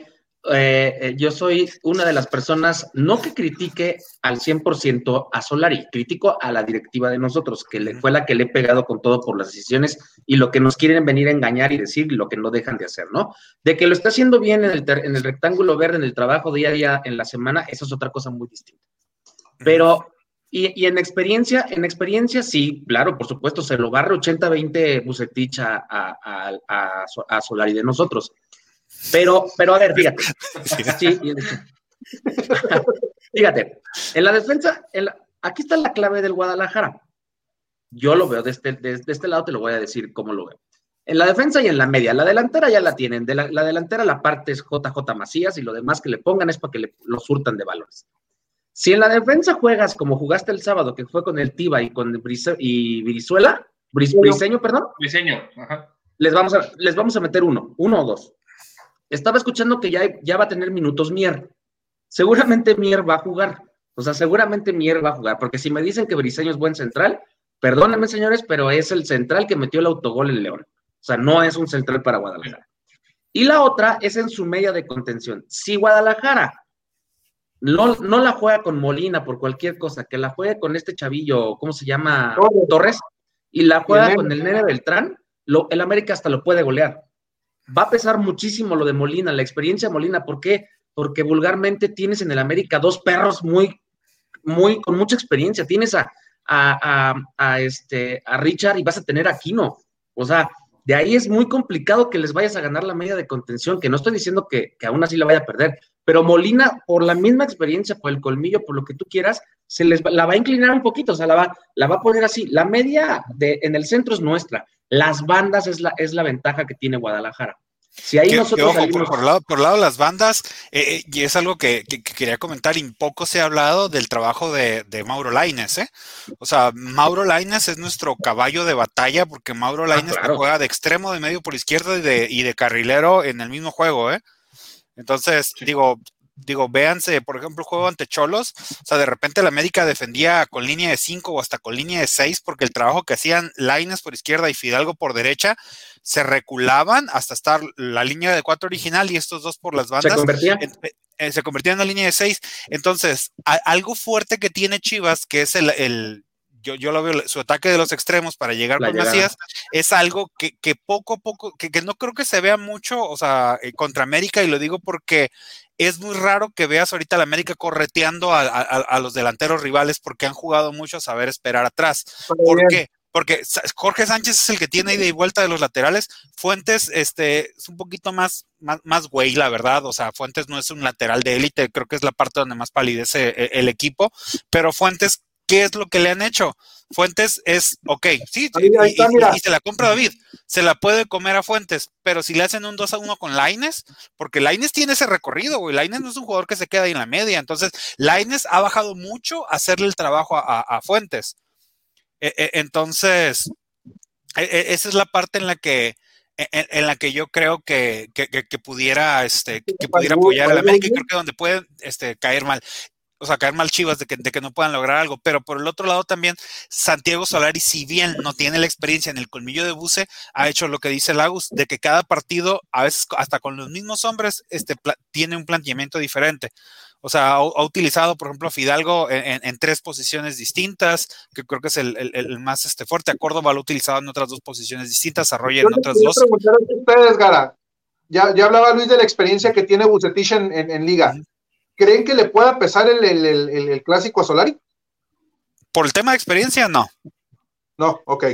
eh, eh, yo soy una de las personas, no que critique al 100% a Solari, critico a la directiva de nosotros, que le, fue la que le he pegado con todo por las decisiones y lo que nos quieren venir a engañar y decir lo que no dejan de hacer, ¿no? De que lo está haciendo bien en el, en el rectángulo verde, en el trabajo día a día, en la semana, eso es otra cosa muy distinta. Pero y, en experiencia, en experiencia sí, claro, por supuesto, se lo barre 80-20 Bucetich a, a, a, a, Solari de nosotros. Pero, pero a ver, fíjate. fíjate, en la defensa, en la, Aquí está la clave del Guadalajara. Yo lo veo este, de este, lado, te lo voy a decir cómo lo veo. En la defensa y en la media. La delantera ya la tienen. De la, delantera la parte es JJ Macías y lo demás que le pongan es para que le, lo surtan de valores. Si en la defensa juegas como jugaste el sábado, que fue con el Tiba y con y Brizuela, Briseño, perdón.
Briseño, ajá.
Les vamos, a, les vamos a meter uno, uno o dos. Estaba escuchando que ya, ya va a tener minutos Mier. Seguramente Mier va a jugar. O sea, seguramente Mier va a jugar, porque si me dicen que Briseño es buen central, perdónenme señores, pero es el central que metió el autogol en León. O sea, no es un central para Guadalajara. Y la otra es en su media de contención. Si Guadalajara no, no la juega con Molina por cualquier cosa, que la juegue con este chavillo, ¿cómo se llama? Torres, y la juega con el Nene Beltrán, lo, el América hasta lo puede golear. Va a pesar muchísimo lo de Molina, la experiencia de Molina. ¿Por qué? Porque vulgarmente tienes en el América dos perros muy, muy, con mucha experiencia. Tienes a, a, a, este, a Richard y vas a tener a Kino. O sea, de ahí es muy complicado que les vayas a ganar la media de contención, que no estoy diciendo que, que aún así la vaya a perder, pero Molina, por la misma experiencia, por el colmillo, por lo que tú quieras, se les la va a inclinar un poquito, o sea, la va, la va a poner así. La media de, en el centro es nuestra, las bandas es la, es la ventaja que tiene Guadalajara. Si ahí nosotros
por, lado, por lado las bandas, eh, eh, y es algo que, quería comentar, y poco se ha hablado del trabajo de, Mauro Laines, ¿eh? O sea, Mauro Laines es nuestro caballo de batalla, porque Mauro ah, Laines juega de extremo, de medio por izquierda y de, y de carrilero en el mismo juego, ¿eh? Entonces, digo, digo, véanse, por ejemplo, el juego ante Cholos, o sea, de repente la América defendía con línea de 5 o hasta con línea de 6 porque el trabajo que hacían Laines por izquierda y Fidalgo por derecha se reculaban hasta estar la línea de 4 original y estos dos por las bandas. Se convertían. Eh, eh, se convertían en la línea de 6. Entonces, algo fuerte que tiene Chivas, que es el yo, yo lo veo, su ataque de los extremos para llegar con Macías es algo que, poco a poco, que, no creo que se vea mucho, o sea, eh, contra América, y lo digo porque es muy raro que veas ahorita a la América correteando a, los delanteros rivales porque han jugado mucho a saber esperar atrás. ¿Por qué? Porque Jorge Sánchez es el que tiene ida y vuelta de los laterales. Fuentes, este, es un poquito más, más, más güey, la verdad. O sea, Fuentes no es un lateral de élite, creo que es la parte donde más palidece eh, el equipo. Pero Fuentes ¿qué es lo que le han hecho? Fuentes es, ok, sí, y, se la compra David, se la puede comer a Fuentes, pero si le hacen un 2 a 1 con Laines, porque Laines tiene ese recorrido, güey, Laines no es un jugador que se queda ahí en la media, entonces Laines ha bajado mucho a hacerle el trabajo a, Fuentes. E, e, entonces, e, esa es la parte en la que, en, la que yo creo que, pudiera, este, que pudiera apoyar a la América y creo que donde puede este, caer mal o sea, caer mal chivas de que, de que, no puedan lograr algo, pero por el otro lado también Santiago Solari, si bien no tiene la experiencia en el colmillo de buce, ha hecho lo que dice Lagos, de que cada partido, a veces hasta con los mismos hombres, este, tiene un planteamiento diferente. O sea, ha, utilizado, por ejemplo, a Fidalgo en, tres posiciones distintas, que creo que es el, más este, fuerte. A Córdoba lo ha utilizado en otras dos posiciones distintas, a Roger en otras dos.
ustedes, Gara. Ya, ya hablaba Luis de la experiencia que tiene Bucetich en, Liga. ¿Creen que le pueda pesar el, el, clásico a Solari?
Por el tema de experiencia, no.
No, ok.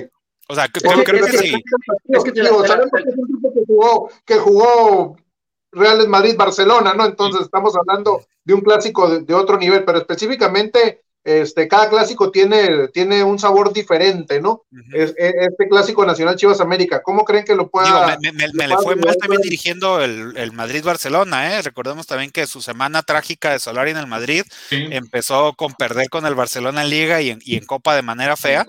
O sea, creo, que, sí. Es que,
que jugó, que jugó Real Madrid Barcelona, ¿no? Entonces estamos hablando de un clásico de, otro nivel, pero específicamente este, cada clásico tiene, tiene un sabor diferente, ¿no? E, este clásico nacional Chivas América, ¿cómo creen que lo pueda?
me, le fue mal también dirigiendo el, Madrid-Barcelona, ¿eh? Recordemos también que su semana trágica de Solari en el Madrid empezó con perder con el Barcelona en Liga y en, y en Copa de manera fea.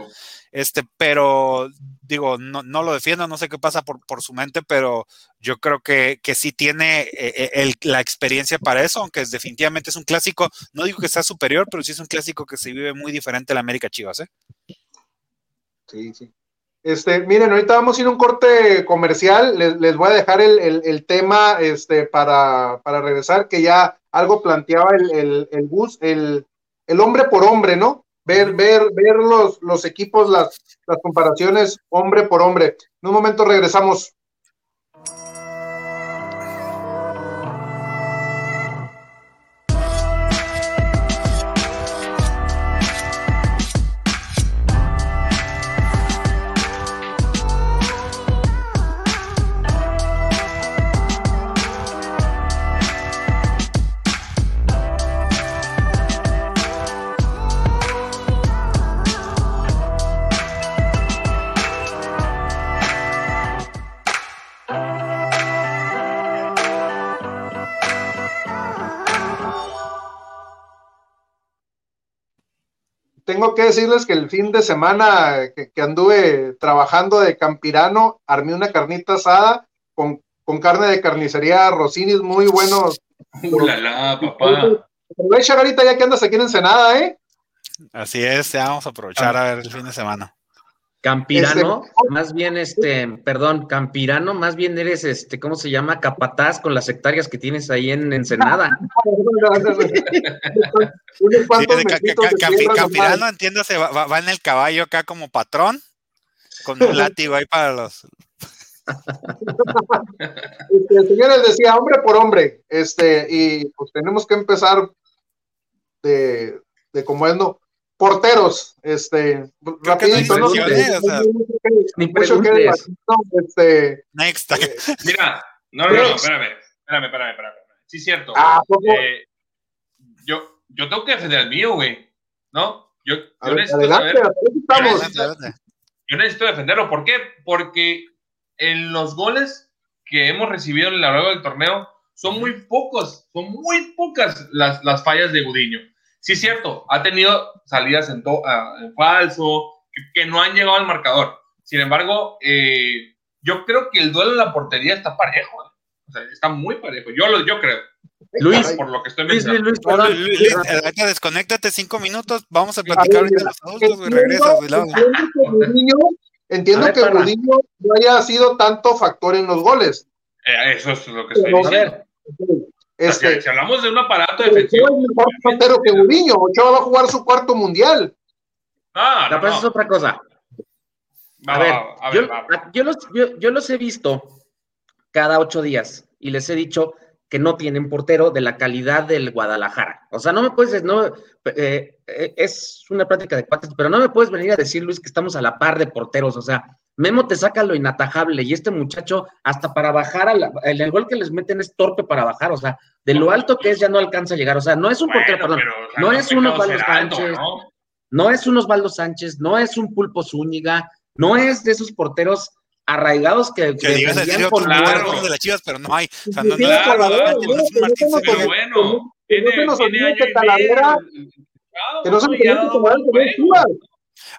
Este, pero digo, no, no, lo defiendo, no sé qué pasa por, por su mente, pero yo creo que, que sí tiene eh, eh, la experiencia para eso, aunque es, definitivamente es un clásico, no digo que sea superior, pero sí es un clásico que se vive muy diferente a la América Chivas, ¿eh?
Sí, sí. Este, miren, ahorita vamos a ir a un corte comercial, les, les voy a dejar el, el, tema este, para, para, regresar, que ya algo planteaba el, el, el bus, el, el hombre por hombre, ¿no? Ver, ver, ver los, los equipos, las, las comparaciones hombre por hombre. En un momento regresamos. Tengo que decirles que el fin de semana que, anduve trabajando de campirano, armé una carnita asada con, carne de carnicería Rosinis muy buenos.
¡Ulala, papá!
Aprovecha ahorita ya que andas aquí en Ensenada, ¿eh?
Así es, ya vamos a aprovechar a ver el fin de semana.
Campirano, este, más bien este, perdón, Campirano, más bien eres este, ¿cómo se llama? Capataz con las hectáreas que tienes ahí en Ensenada.
Campirano, entiéndase, va, va, en el caballo acá como patrón, con un látigo ahí para los.
Este, señores decía hombre por hombre, este, y pues tenemos que empezar de, de como es no porteros, este, rapidito, ¿no?
Este, Next. Eh, Mira, no, no, no, espérame, espérame, espérame, espérame. Sí, cierto. Ah, eh, yo, yo tengo que defender al mío, güey, ¿no? Yo, yo necesito saber. Yo necesito defenderlo. ¿Por qué? Porque en los goles que hemos recibido en la largo del torneo son muy pocos, son muy pocas las, las fallas de Gudiño sí es cierto, ha tenido salidas en, ah, falso, que, no han llegado al marcador. Sin embargo, eh, yo creo que el duelo en la portería está parejo. ¿eh? O sea, está muy parejo. Yo, lo, yo creo.
Luis, por lo que estoy Luis, Luis, Luis, perdón. Luis, desconéctate cinco minutos, vamos a platicar ahorita de los adultos, y regresas.
Entiendo que Rudinho no haya sido tanto factor en los goles.
Eh, eso es lo que estoy diciendo. Este, si hablamos de un aparato defensivo. Es
mejor que Gudiño. Ochoa va a jugar su cuarto mundial.
Ah, no, es otra cosa. A, ver, yo, los, yo, los he visto cada ocho días y les he dicho que no tienen portero de la calidad del Guadalajara. O sea, no me puedes, no, eh, eh, es una práctica de cuates, pero no me puedes venir a decir, Luis, que estamos a la par de porteros. O sea, Memo te saca lo inatajable y este muchacho hasta para bajar, el, gol que les meten es torpe para bajar, o sea, de lo alto que es ya no alcanza a llegar, o sea, no es un portero, perdón, no, es un Osvaldo Sánchez, ¿no? es un Osvaldo Sánchez, no es un Pulpo Zúñiga, no es de esos porteros arraigados que,
que, digas decir otro claro. de las Chivas, pero no hay. O sea, no,
pero bueno, tiene. Que se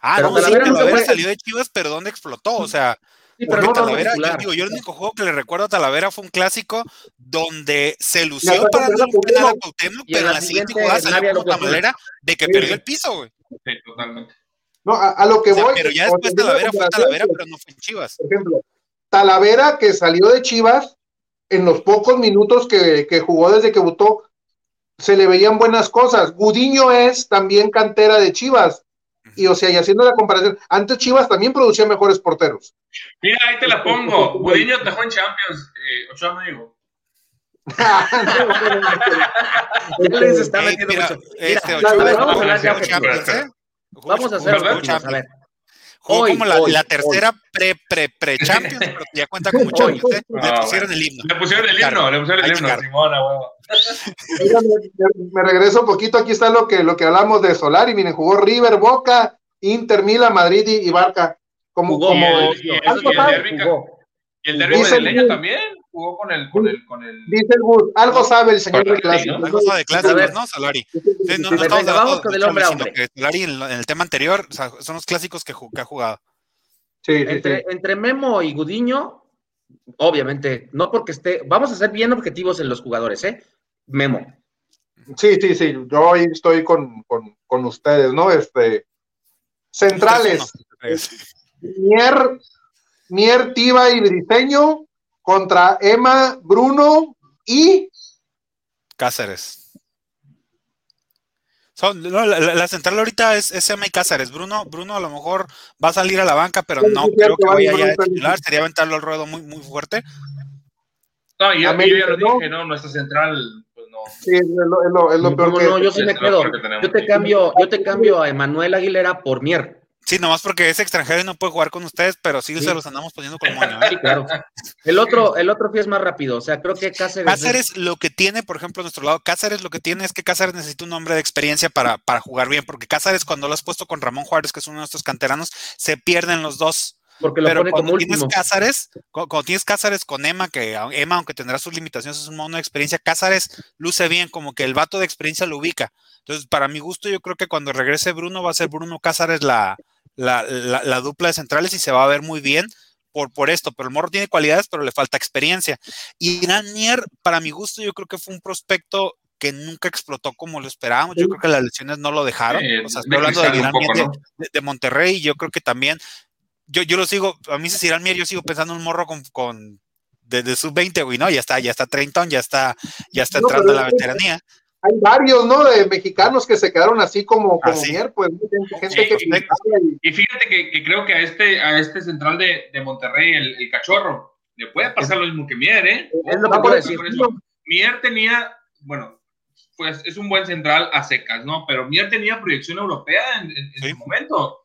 Ah, no, sí, Talavera salió de Chivas, pero ¿dónde explotó? O sea, porque Talavera, yo digo, yo el único juego que le recuerdo a Talavera fue un clásico donde se lució para darle un penal a Cuauhtémoc, pero en la siguiente jugada salió con una manera de que perdió el piso, güey.
Sí, totalmente.
No, a, lo que voy.
pero ya después Talavera fue Talavera, pero no fue en Chivas.
Por ejemplo, Talavera que salió de Chivas, en los pocos minutos que, que jugó desde que votó, se le veían buenas cosas. Gudiño es también cantera de Chivas y o sea, y haciendo la comparación, antes Chivas también producía mejores porteros.
Mira, ahí te la pongo. Mourinho dejó en Champions, eh, Ochoa no.
Este, vamos a hacer a hacer a ver.
Jugó como la, la tercera pre, pre, pre Champions, pero ya cuenta como Champions. ¿eh? Le ah, pusieron el himno.
Le pusieron el himno, le pusieron el himno, Simona, huevo.
Me, regreso un poquito, aquí está lo que, lo que hablamos de Solari, miren, jugó River, Boca, Inter, Milan, Madrid y, Barca. Como,
jugó, como, y el, algo y el, jugó. Y el derbi madrileño también jugó con el, con el, con el.
Dice el Bus, algo sabe el señor de clase.
Algo sabe de clase, ¿no? Solari. no, no estamos
vamos con el hombre a hombre.
Solari en, el tema anterior, o sea, son los clásicos que, que ha jugado.
Sí, entre, sí. entre Memo y Gudiño, obviamente, no porque esté, vamos a ser bien objetivos en los jugadores, ¿eh? Memo.
Sí, sí, sí, yo hoy estoy con, con, con ustedes, ¿no? Este, centrales. Mier, Mier, Tiva y Briseño contra Emma, Bruno y
Cáceres. la, central ahorita es, es Emma y Cáceres. Bruno, Bruno a lo mejor va a salir a la banca, pero no creo que vaya a titular. Sería aventarlo al ruedo muy, muy fuerte.
No, yo, yo ya lo dije, ¿no? Nuestra central
Sí, es lo, es lo, peor que,
no, yo sí me quedo. Yo te cambio, yo te cambio a Emanuel Aguilera por Mier.
Sí, nomás porque es extranjero y no puede jugar con ustedes, pero sí, se los andamos poniendo como moño. ¿eh?
Sí, claro. El otro, el otro pie es más rápido, o sea, creo que Cáceres.
Cáceres lo que tiene, por ejemplo, a nuestro lado, Cáceres lo que tiene es que Cáceres necesita un hombre de experiencia para, para jugar bien, porque Cáceres cuando lo has puesto con Ramón Juárez, que es uno de nuestros canteranos, se pierden los dos. Porque lo pero pone cuando como tienes Cázares, cuando, tienes Cázares con Emma, que Emma, aunque tendrá sus limitaciones, es un mono de experiencia, Cázares luce bien, como que el vato de experiencia lo ubica. Entonces, para mi gusto, yo creo que cuando regrese Bruno, va a ser Bruno Cázares la, la, la, dupla de centrales y se va a ver muy bien. Por, por, esto, pero el morro tiene cualidades, pero le falta experiencia. Y Irán Mier, para mi gusto, yo creo que fue un prospecto que nunca explotó como lo esperábamos. Yo creo que las lesiones no lo dejaron. o sea, estoy hablando de, de, Monterrey yo creo que también, yo, yo lo sigo, a mí se Mier, yo sigo pensando en un morro con, con de, sub-20, güey, ¿no? Ya está, ya está Trenton, ya está, ya está entrando en la veteranía.
Hay varios, ¿no? De mexicanos que se quedaron así como, como Mier, pues, gente que
y, fíjate que, creo que a este, a este central de, de Monterrey, el, el, cachorro, le puede pasar lo mismo que Mier, ¿eh? Es lo que decir. Mier tenía, bueno, pues es un buen central a secas, ¿no? Pero Mier tenía proyección europea en, en, su momento.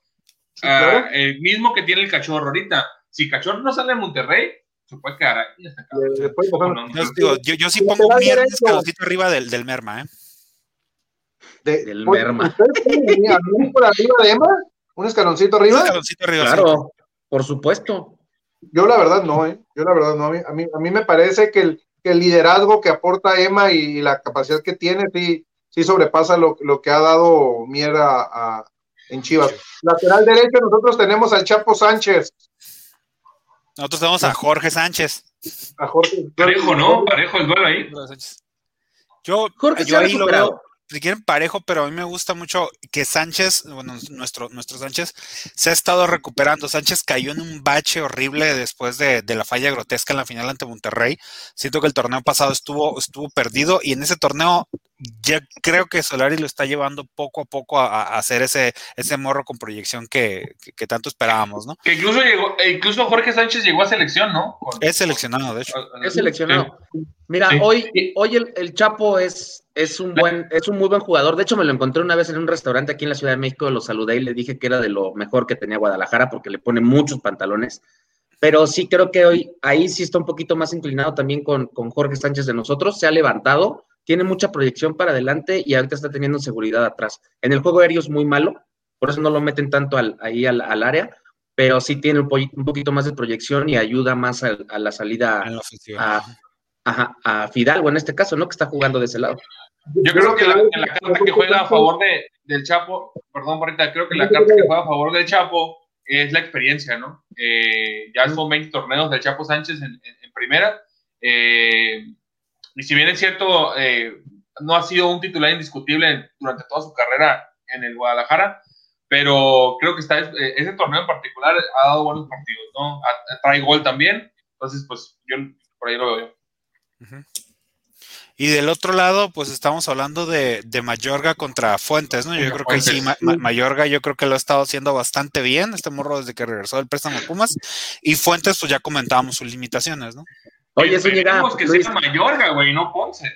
Ah, el mismo que tiene el cachorro ahorita. Si cachorro no sale en Monterrey, se puede quedar ahí.
yo, yo, sí pongo Mier un escaloncito arriba del, del Merma, ¿eh?
del Merma.
por arriba de Emma? ¿Un escaloncito arriba? Un
escaloncito arriba,
Claro, por supuesto.
Yo la verdad no, ¿eh? Yo la verdad no. A mí, a mí, a mí me parece que el, que el liderazgo que aporta Emma y la capacidad que tiene sí, sí sobrepasa lo, que ha dado Miera en Chivas. Lateral derecho, nosotros tenemos al Chapo Sánchez.
Nosotros tenemos a Jorge Sánchez.
A Jorge. Parejo, ¿no? Parejo el duelo ahí.
Yo, yo ahí lo veo si quieren parejo, pero a mí me gusta mucho que Sánchez, bueno, nuestro, nuestro Sánchez, se ha estado recuperando. Sánchez cayó en un bache horrible después de, la falla grotesca en la final ante Monterrey. Siento que el torneo pasado estuvo, estuvo perdido y en ese torneo ya creo que Solari lo está llevando poco a poco a, hacer ese, ese morro con proyección que, tanto esperábamos, ¿no?
Que incluso llegó, e incluso Jorge Sánchez llegó a selección, ¿no?
es seleccionado, de hecho.
Es seleccionado. Mira, hoy, hoy el, Chapo es, es un buen, es un muy buen jugador. De hecho, me lo encontré una vez en un restaurante aquí en la Ciudad de México, lo saludé y le dije que era de lo mejor que tenía Guadalajara porque le pone muchos pantalones. Pero sí creo que hoy ahí sí está un poquito más inclinado también con, con Jorge Sánchez de nosotros. Se ha levantado tiene mucha proyección para adelante y ahorita está teniendo seguridad atrás. En el juego aéreo es muy malo, por eso no lo meten tanto ahí al, área, pero sí tiene un, poquito más de proyección y ayuda más a, la salida a, a, Fidalgo en este caso, ¿no? Que está jugando de ese lado.
Yo creo que la, carta que juega a favor de, del Chapo, perdón, ahorita, creo que la carta que juega a favor del Chapo es la experiencia, ¿no? Eh, ya son 20 torneos del Chapo Sánchez en, en primera. Eh, y si bien es cierto, eh, no ha sido un titular indiscutible durante toda su carrera en el Guadalajara, pero creo que está, eh, ese torneo en particular ha dado buenos partidos, ¿no? Trae gol también, entonces, pues yo por ahí lo veo.
Y del otro lado, pues estamos hablando de, de Mayorga contra Fuentes, ¿no? Yo creo que sí, Mayorga yo creo que lo ha estado haciendo bastante bien, este morro desde que regresó del préstamo a Pumas, y Fuentes, pues ya comentábamos sus limitaciones, ¿no?
Oye, llega. que Luis, sea Mayorga, güey, no Ponce.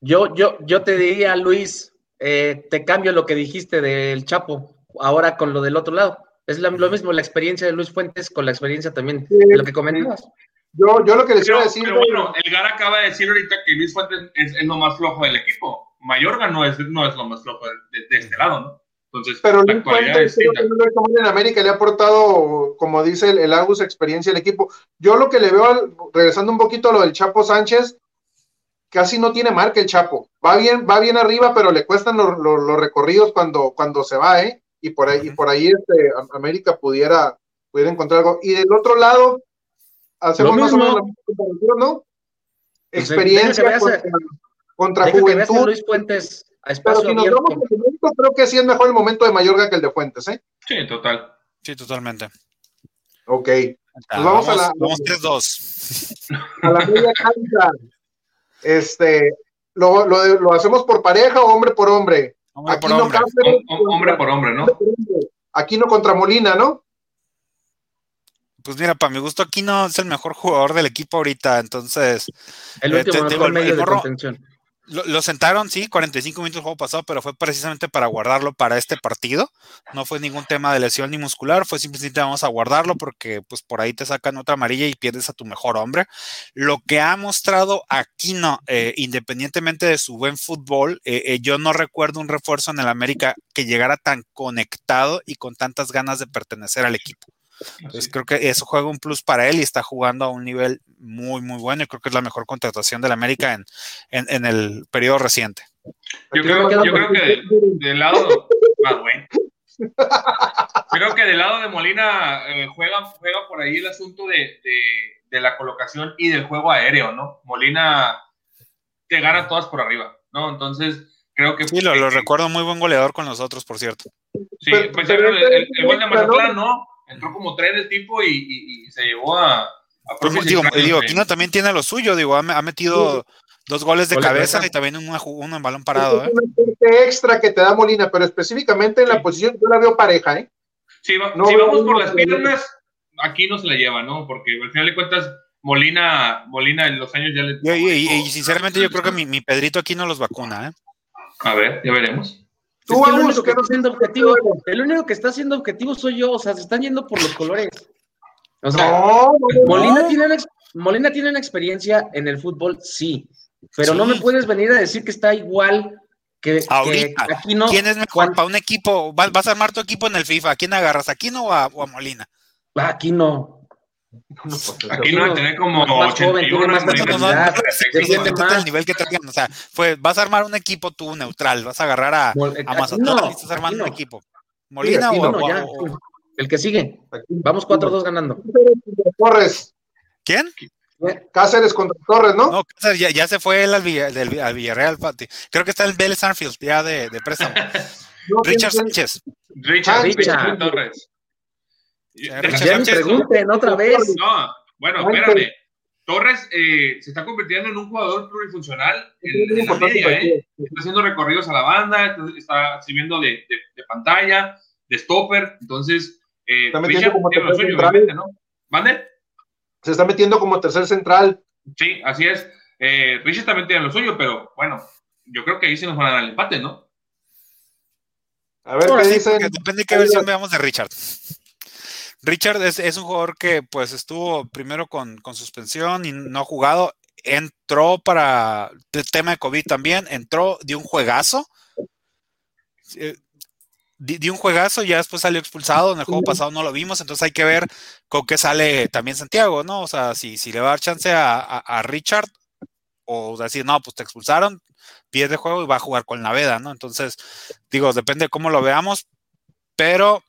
Yo, yo, yo te diría, Luis, eh, te cambio lo que dijiste del Chapo, ahora con lo del otro lado. Es lo mismo la experiencia de Luis Fuentes con la experiencia también de lo que comentabas.
Yo, yo lo que les quiero decir.
Pero bueno, el Gar acaba de decir ahorita que Luis Fuentes es, lo más flojo del equipo. Mayorga no es, no es lo más flojo de este lado, ¿no? Entonces,
pero Luis Fuentes, en América le ha aportado, como dice el, el Agus, experiencia al equipo. Yo lo que le veo, regresando un poquito a lo del Chapo Sánchez, casi no tiene marca el Chapo. Va bien, va bien arriba, pero le cuestan los, recorridos cuando, cuando se va, ¿eh? Y por ahí, y por ahí este, América pudiera, pudiera encontrar algo. Y del otro lado, hacemos más o menos ¿no? Pues, experiencia contra, contra juventud.
Luis Fuentes
pero si nos vamos momento, creo que sí es mejor el momento de Mayorga que el de Fuentes, ¿eh?
Sí, total.
Sí, totalmente.
Ok. Pues vamos, a la.
Vamos 3-2.
A la media cancha. Este, lo, lo, lo, hacemos por pareja o hombre por hombre?
Hombre Aquí por no hombre. hombre por hombre, ¿no?
Aquí no contra Molina, ¿no?
Pues mira, para mi gusto, aquí no es el mejor jugador del equipo ahorita, entonces.
El último eh, te, digo, el, medio de contención.
Lo, sentaron, sí, 45 minutos el juego pasado, pero fue precisamente para guardarlo para este partido. No fue ningún tema de lesión ni muscular, fue simplemente vamos a guardarlo porque pues por ahí te sacan otra amarilla y pierdes a tu mejor hombre. Lo que ha mostrado Aquino, eh, independientemente de su buen fútbol, eh, eh, yo no recuerdo un refuerzo en el América que llegara tan conectado y con tantas ganas de pertenecer al equipo. Entonces creo que eso juega un plus para él y está jugando a un nivel muy, muy bueno y creo que es la mejor contratación del América en, en, el periodo reciente.
Yo creo, yo creo que del lado... Ah, bueno. Creo que del lado de Molina eh, juega, juega por ahí el asunto de, de, la colocación y del juego aéreo, ¿no? Molina te gana todas por arriba, ¿no? Entonces, creo que...
Sí, lo, recuerdo muy buen goleador con nosotros, por cierto.
Sí, pues el, el, gol de Mazatlán, ¿no? Entró como tres del tipo y, y, se llevó a...
a digo, digo Aquino también tiene lo suyo, digo, ha, metido... Dos goles de cabeza y también uno en balón parado. ¿eh?
extra que te da Molina, pero específicamente en la posición yo la veo pareja. ¿eh?
Sí, si vamos por las piernas, aquí no se la lleva, ¿no? Porque al final de cuentas, Molina, Molina en los años ya le.
Y, sinceramente, yo creo que mi, Pedrito aquí no los vacuna, ¿eh?
A ver, ya veremos.
Tú, el, único que está siendo objetivo, el único que está siendo objetivo soy yo, o sea, se están yendo por los colores. O sea, Molina, tiene una, Molina tiene una experiencia en el fútbol, sí, pero no me puedes venir a decir que está igual que,
Ahorita, aquí no. ¿Quién es mejor para un equipo? Vas, a armar tu equipo en el FIFA. ¿A quién agarras? ¿A quién o a, Molina?
Aquí no.
Aquí no va a tener como más joven, tiene más
el nivel que traigan. O sea, fue, vas a armar un equipo tú neutral, vas a agarrar a, a Mazatlán estás armando un equipo. Molina o,
El que sigue. Vamos 4-2 ganando.
Torres.
¿Quién?
Cáceres contra Torres, ¿no? No,
Cáceres ya, se fue él al, Villarreal. Creo que está el Vélez Anfield, ya de, de préstamo. Richard Sánchez.
Richard, Richard. Torres.
Ya me pregunten otra vez.
No, bueno, espérame. Torres eh, se está convirtiendo en un jugador plurifuncional en, la media, ¿eh? Está haciendo recorridos a la banda, está sirviendo de, de, pantalla, de stopper. Entonces, eh, Richard tiene lo suyo, obviamente, ¿no? ¿Mande?
se está metiendo como tercer central.
Sí, así es. Eh, Richard también tiene lo suyo, pero bueno, yo creo que ahí sí nos van a dar el empate, ¿no?
A ver qué dicen. Depende de qué versión veamos de Richard. Richard es, un jugador que pues estuvo primero con, con, suspensión y no ha jugado. Entró para el tema de COVID también, entró de un juegazo. Eh, di, un juegazo, ya después salió expulsado, en el juego pasado no lo vimos, entonces hay que ver con qué sale también Santiago, ¿no? O sea, si, si le va a dar chance a, Richard o decir, no, pues te expulsaron, pierde juego y va a jugar con la veda, ¿no? Entonces, digo, depende de cómo lo veamos, pero,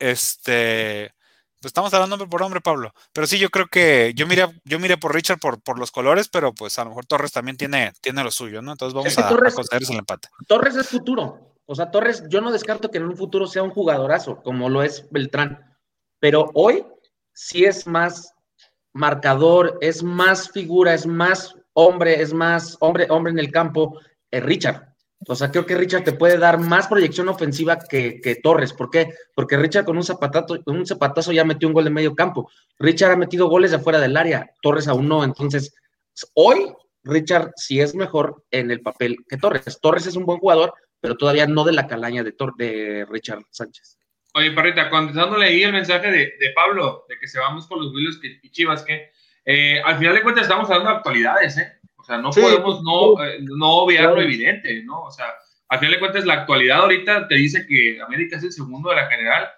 este, pues estamos hablando hombre por hombre, Pablo. Pero sí, yo creo que yo miré, yo miré por Richard por, por los colores, pero pues a lo mejor Torres también tiene, tiene lo suyo, ¿no? Entonces vamos a, a el empate.
Torres es futuro. O sea, Torres, yo no descarto que en un futuro sea un jugadorazo, como lo es Beltrán, pero hoy sí es más marcador, es más figura, es más hombre, es más hombre, hombre en el campo, eh, Richard. O sea, creo que Richard te puede dar más proyección ofensiva que, Torres. ¿Por qué? Porque Richard con un, zapatazo, con un zapatazo ya metió un gol de medio campo. Richard ha metido goles de afuera del área, Torres aún no. Entonces, hoy Richard sí es mejor en el papel que Torres. Torres es un buen jugador, pero todavía no de la calaña de, de Richard Sánchez.
Oye, Parrita, contestándole ahí el mensaje de, de, Pablo, de que se vamos con los Willows y Chivas, que eh, al final de cuentas estamos hablando de actualidades, ¿eh? O sea, no podemos no, eh, no obviar lo evidente, ¿no? O sea, al final de cuentas la actualidad ahorita te dice que América es el segundo de la general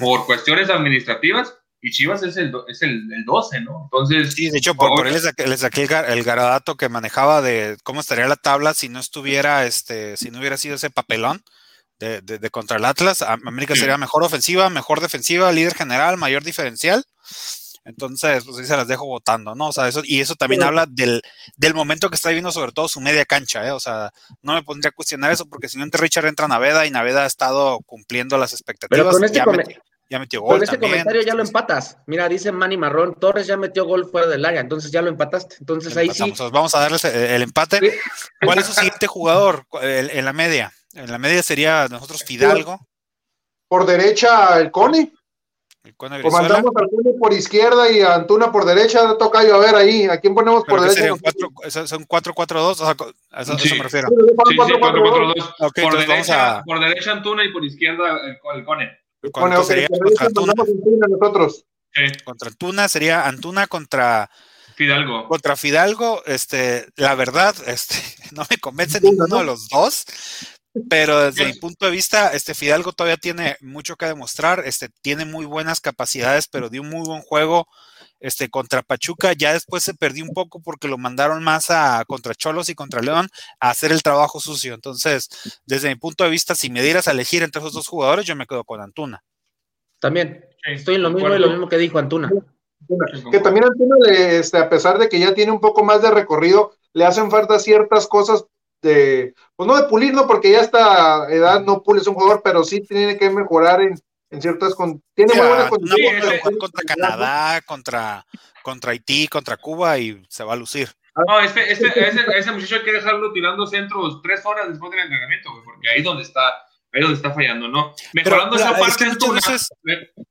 por cuestiones administrativas, y Chivas es el, es el, 12, ¿no? Entonces.
Sí, de hecho, por, ahí les saqué, el, garadato que manejaba de cómo estaría la tabla si no estuviera, este, si no hubiera sido ese papelón de, de, contra el Atlas. América sería mejor ofensiva, mejor defensiva, líder general, mayor diferencial. Entonces, pues ahí se las dejo votando, ¿no? O sea, eso, y eso también habla del, del, momento que está viviendo, sobre todo su media cancha, ¿eh? O sea, no me pondría a cuestionar eso, porque si no, entre Richard entra Naveda y Naveda ha estado cumpliendo las expectativas.
Pero con este,
ya metió gol.
Con este comentario ya lo empatas. Mira, dice Manny Marrón, Torres ya metió gol fuera del área, entonces ya lo empataste. Entonces ahí sí.
Vamos a darles el, empate. ¿Cuál es su siguiente jugador en la media? En la media sería nosotros Fidalgo.
Por derecha el Cone. El Cone Comandamos al Cone por izquierda y a Antuna por derecha. Toca yo a ver ahí. ¿A quién ponemos por derecha?
son 4-4-2. O sea, a eso,
sí.
me refiero.
Sí, sí, 4-4-2. Okay, por, derecha, por derecha Antuna y por izquierda el, el Cone.
Contra Antuna. Contra Antuna sería Antuna contra
Fidalgo.
Contra Fidalgo, este, la verdad, este, no me convence ninguno de los dos, pero desde mi punto de vista, este Fidalgo todavía tiene mucho que demostrar, este tiene muy buenas capacidades, pero dio un muy buen juego este contra Pachuca, ya después se perdió un poco porque lo mandaron más a contra Cholos y contra León a hacer el trabajo sucio. Entonces, desde mi punto de vista, si me dieras a elegir entre esos dos jugadores, yo me quedo con Antuna.
También, estoy en lo mismo y lo mismo que dijo Antuna.
Que también Antuna, este, a pesar de que ya tiene un poco más de recorrido, le hacen falta ciertas cosas de, pues no de pulir, ¿no? Porque ya a esta edad no pules un jugador, pero sí tiene que mejorar en, en ciertas con tiene muy buenas
condiciones contra Canadá, contra contra Haití, contra Cuba y se va a lucir.
No, este, este, ese, ese, muchacho hay que dejarlo tirando centros tres horas después del entrenamiento, porque ahí donde está, ahí donde está fallando, ¿no? Mejorando esa parte Antuna,